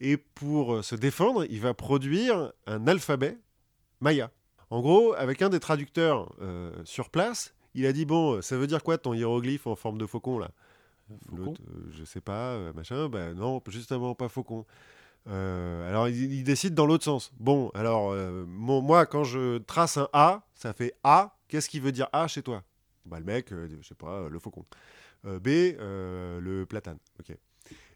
Et pour se défendre, il va produire un alphabet maya. En gros, avec un des traducteurs sur place, il a dit bon, ça veut dire quoi ton hiéroglyphe en forme de faucon là? Faucon euh, je sais pas, euh, machin. Bah non, justement pas faucon. Euh, alors il, il décide dans l'autre sens. Bon, alors euh, mon- moi quand je trace un A, ça fait A. Qu'est-ce qui veut dire A chez toi? Bah le mec, euh, je sais pas, le faucon. B, le platane. Ok.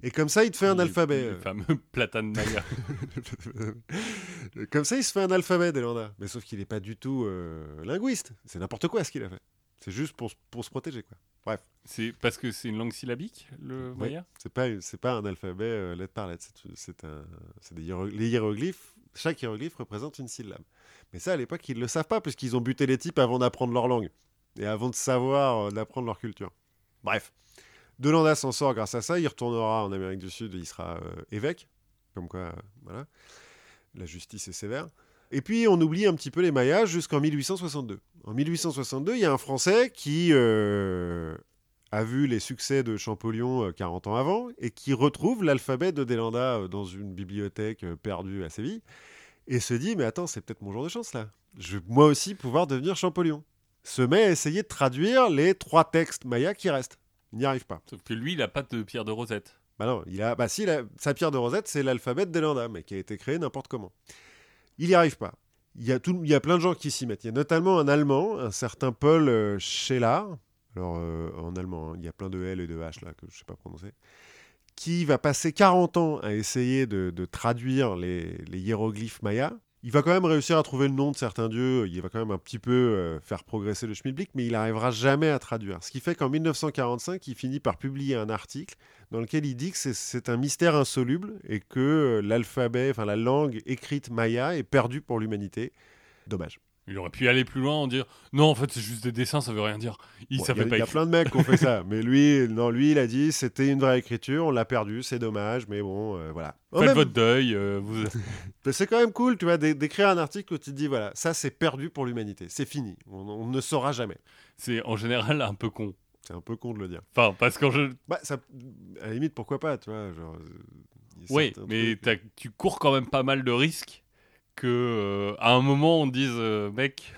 Et comme ça, il te fait un Le- alphabet. Le fameux platane Maya. Comme ça, il se fait un alphabet, Delanda. Mais sauf qu'il n'est pas du tout linguiste. C'est n'importe quoi ce qu'il a fait. C'est juste pour, pour se protéger, quoi. Bref. C'est parce que c'est une langue syllabique, le maya C'est pas, c'est pas un alphabet euh, lettre par lettre. C'est, un, c'est des hiéro- les hiéroglyphes. Chaque hiéroglyphe représente une syllabe. Mais ça, à l'époque, ils le savent pas puisqu'ils ont buté les types avant d'apprendre leur langue et avant de savoir, euh, d'apprendre leur culture. Bref, Delanda s'en sort grâce à ça. Il retournera en Amérique du Sud. Il sera euh, évêque, comme quoi, euh, voilà, la justice est sévère. Et puis, on oublie un petit peu les Mayas jusqu'en 1862. En 1862, il y a un Français qui a vu les succès de Champollion euh, 40 ans avant et qui retrouve l'alphabet de Delanda euh, dans une bibliothèque euh, perdue à Séville et se dit mais attends c'est peut-être mon jour de chance là. Je vais moi aussi pouvoir devenir Champollion. Se met à essayer de traduire les trois textes mayas qui restent. Il n'y arrive pas. Sauf que lui, il a pas de pierre de rosette. bah non il a bah si sa pierre de Rosette c'est l'alphabet de Delanda mais qui a été créé n'importe comment. Il n'y arrive pas. Il y, a tout, il y a plein de gens qui s'y mettent. Il y a notamment un Allemand, un certain Paul euh, Scheller, alors euh, en allemand, hein, il y a plein de L et de H là que je ne sais pas prononcer, qui va passer 40 ans à essayer de, traduire les, hiéroglyphes mayas. Il va quand même réussir à trouver le nom de certains dieux, il va quand même un petit peu euh, faire progresser le schmilblick, mais il n'arrivera jamais à traduire. Ce qui fait qu'en 1945, il finit par publier un article dans lequel il dit que c'est- c'est un mystère insoluble et que euh, l'alphabet, enfin la langue écrite maya est perdue pour l'humanité. Dommage. Il aurait pu aller plus loin en dire non, en fait, c'est juste des dessins, ça veut rien dire. Il Bon, savait y pas y a plein de mecs qui ont fait ça, mais lui, non, lui, il a dit c'était une vraie écriture, on l'a perdu, c'est dommage, mais bon, euh, voilà. Faites même- votre deuil. euh, vous... C'est quand même cool, tu vois, d'é- d'écrire un article où tu te dis voilà, ça c'est perdu pour l'humanité, c'est fini, on, on ne saura jamais. c'est en général un peu con. C'est un peu con de le dire. Enfin, parce qu'en jeu. Bah, ça, à la limite, pourquoi pas, tu vois, genre. euh, Oui, mais trucs- tu cours quand même pas mal de risques que euh, à un moment on dise euh, mec.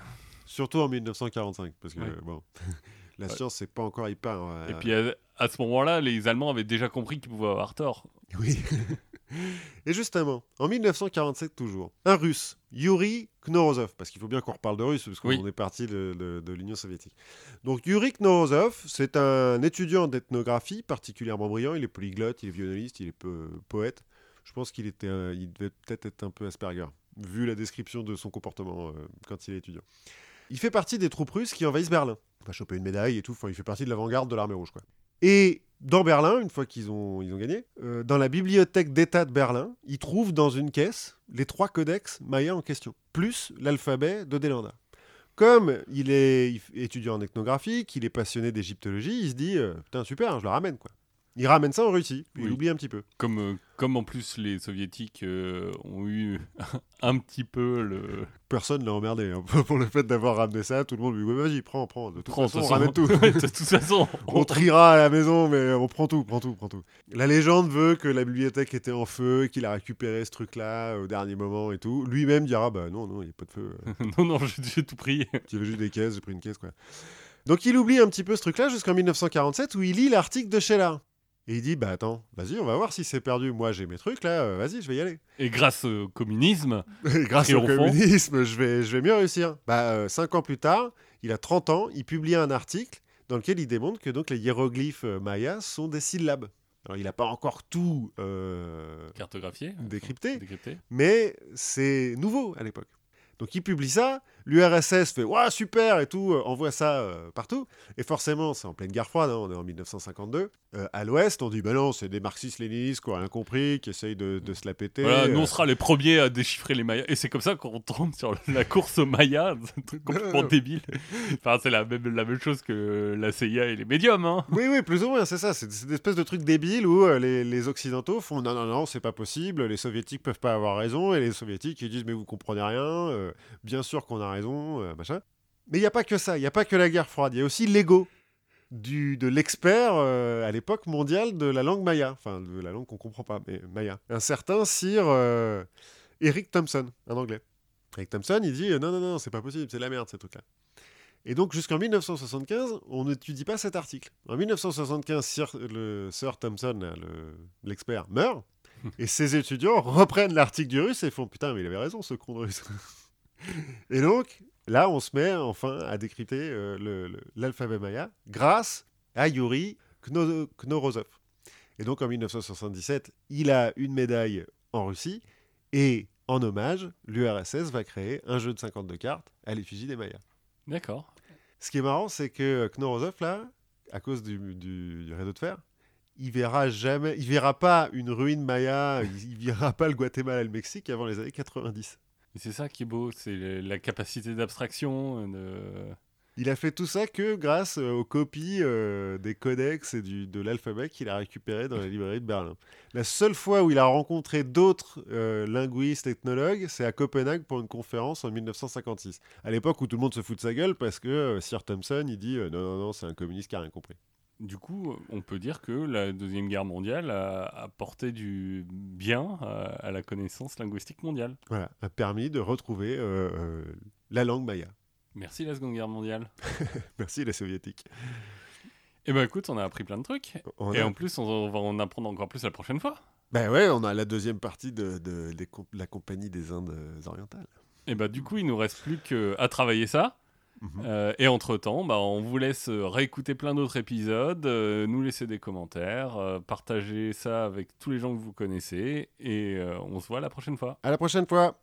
Surtout en 1945, parce que Ouais. bon, la science c'est pas encore hyper. euh, Et puis à, à ce moment-là, les Allemands avaient déjà compris qu'ils pouvaient avoir tort. Oui. Et justement, en 1947 toujours, un russe, Yuri Knorozov, parce qu'il faut bien qu'on reparle de russe, parce qu'on Oui. est parti de, de- de l'Union soviétique. Donc Yuri Knorozov, c'est un étudiant d'ethnographie particulièrement brillant, il est polyglotte, il est violoniste, il est peu- poète. Je pense qu'il était, il devait peut-être être un peu Asperger, vu la description de son comportement euh, quand il est étudiant. Il fait partie des troupes russes qui envahissent Berlin. Il va choper une médaille et tout, enfin, il fait partie de l'avant-garde de l'armée rouge. Et dans Berlin, une fois qu'ils ont, ils ont gagné, euh, dans la bibliothèque d'État de Berlin, ils trouvent dans une caisse les trois codex mayas en question, plus l'alphabet de Delanda. Comme il est il étudiant en ethnographie, qu'il est passionné d'égyptologie, il se dit euh, Putain, super, je le ramène. quoi. Il ramène ça en Russie, puis il Oui. oublie un petit peu. Comme, euh, comme en plus les soviétiques euh, ont eu un petit peu le. Personne l'a emmerdé hein, pour le fait d'avoir ramené ça. Tout le monde lui dit Ouais, Vas-y, prends, prends. De toute Prends, façon, on ramène tout. De toute façon, On triera à la maison, mais on prend tout, prend tout, prend tout. La légende veut que la bibliothèque était en feu, qu'il a récupéré ce truc-là au dernier moment et tout. Lui-même dira bah non, non, il n'y a pas de feu. euh, non, non, j'ai tout pris. Avait juste des caisses, j'ai pris une caisse quoi. Donc il oublie un petit peu ce truc-là jusqu'en 1947 où il lit l'article de Scheller. Et il dit bah attends, vas-y, on va voir si c'est perdu. Moi j'ai mes trucs là, euh, vas-y, je vais y aller. Et grâce au communisme, Et grâce au communisme, je vais, je vais mieux réussir. Bah, euh, cinq ans plus tard, il a 30 ans, il publie un article dans lequel il démontre que donc les hiéroglyphes euh, mayas sont des syllabes. Alors, il n'a pas encore tout euh, cartographié, décrypté, décrypté. mais c'est nouveau à l'époque. Donc, il publie ça, l'URSS fait Ouah, super et tout, euh, envoie ça euh, partout. Et forcément, c'est en pleine guerre froide, hein, on est en 1952. Euh, à l'ouest, on dit Bah non, c'est des marxistes-léninistes qui n'ont rien compris, qui essayent de, de se la péter. Voilà, nous on sera les premiers à déchiffrer les Mayas. Et c'est comme ça qu'on tombe sur la course aux Mayas, c'est un truc complètement débile. Enfin, c'est la même, la même chose que la CIA et les médiums. Hein. Oui, oui, plus ou moins, c'est ça. C'est une espèce de truc débile où les, les Occidentaux font non, non, non, c'est pas possible, les Soviétiques peuvent pas avoir raison, et les Soviétiques ils disent mais vous comprenez rien, euh, bien sûr qu'on a raison, euh, machin. Mais il n'y a pas que ça, il n'y a pas que la guerre froide, il y a aussi l'ego du, de l'expert euh, à l'époque mondiale de la langue maya, enfin de la langue qu'on comprend pas, mais maya. Un certain Sir euh, Eric Thompson, un anglais. Eric Thompson, il dit euh, non, non, non, c'est pas possible, c'est la merde ces trucs-là. Et donc jusqu'en 1975, on n'étudie pas cet article. En 1975, Sir, le Sir Thompson, le- l'expert, meurt, et ses étudiants reprennent l'article du russe et font putain, mais il avait raison ce con de russe. et donc là, on se met enfin à décrypter euh, l'alphabet maya grâce à Yuri Kno- Knorozov. Et donc en 1977, il a une médaille en Russie et en hommage, l'URSS va créer un jeu de 52 cartes à l'effigie des Mayas. D'accord. Ce qui est marrant, c'est que Knorozov, là, à cause du, du- du réseau de fer, il verra jamais, il verra pas une ruine maya, il, il verra pas le Guatemala et le Mexique avant les années 90. C'est ça qui est beau, c'est la capacité d'abstraction. euh. Il a fait tout ça que grâce euh, aux copies euh, des codex et du, de l'alphabet qu'il a récupéré dans la librairie de Berlin. La seule fois où il a rencontré d'autres linguistes, ethnologues, c'est à Copenhague pour une conférence en 1956. À l'époque où tout le monde se fout de sa gueule parce que Sir Thompson, il dit non, non, non, c'est un communiste qui a rien compris. Du coup, on peut dire que la Deuxième Guerre mondiale a apporté du bien à, à la connaissance linguistique mondiale. Voilà, a permis de retrouver euh, euh, la langue maya. Merci la Seconde Guerre mondiale. Merci les soviétiques. Eh ben écoute, on a appris plein de trucs. On Et a- en plus, on va en apprendre encore plus la prochaine fois. Ben ouais, on a la deuxième partie de, la compagnie des Indes euh, orientales. Et bah du coup, il nous reste plus qu'à travailler ça. Mhm. Euh, et entre-temps, bah, on vous laisse euh, réécouter plein d'autres épisodes, euh, nous laisser des commentaires, euh, partager ça avec tous les gens que vous connaissez, et on se voit la prochaine fois. À la prochaine fois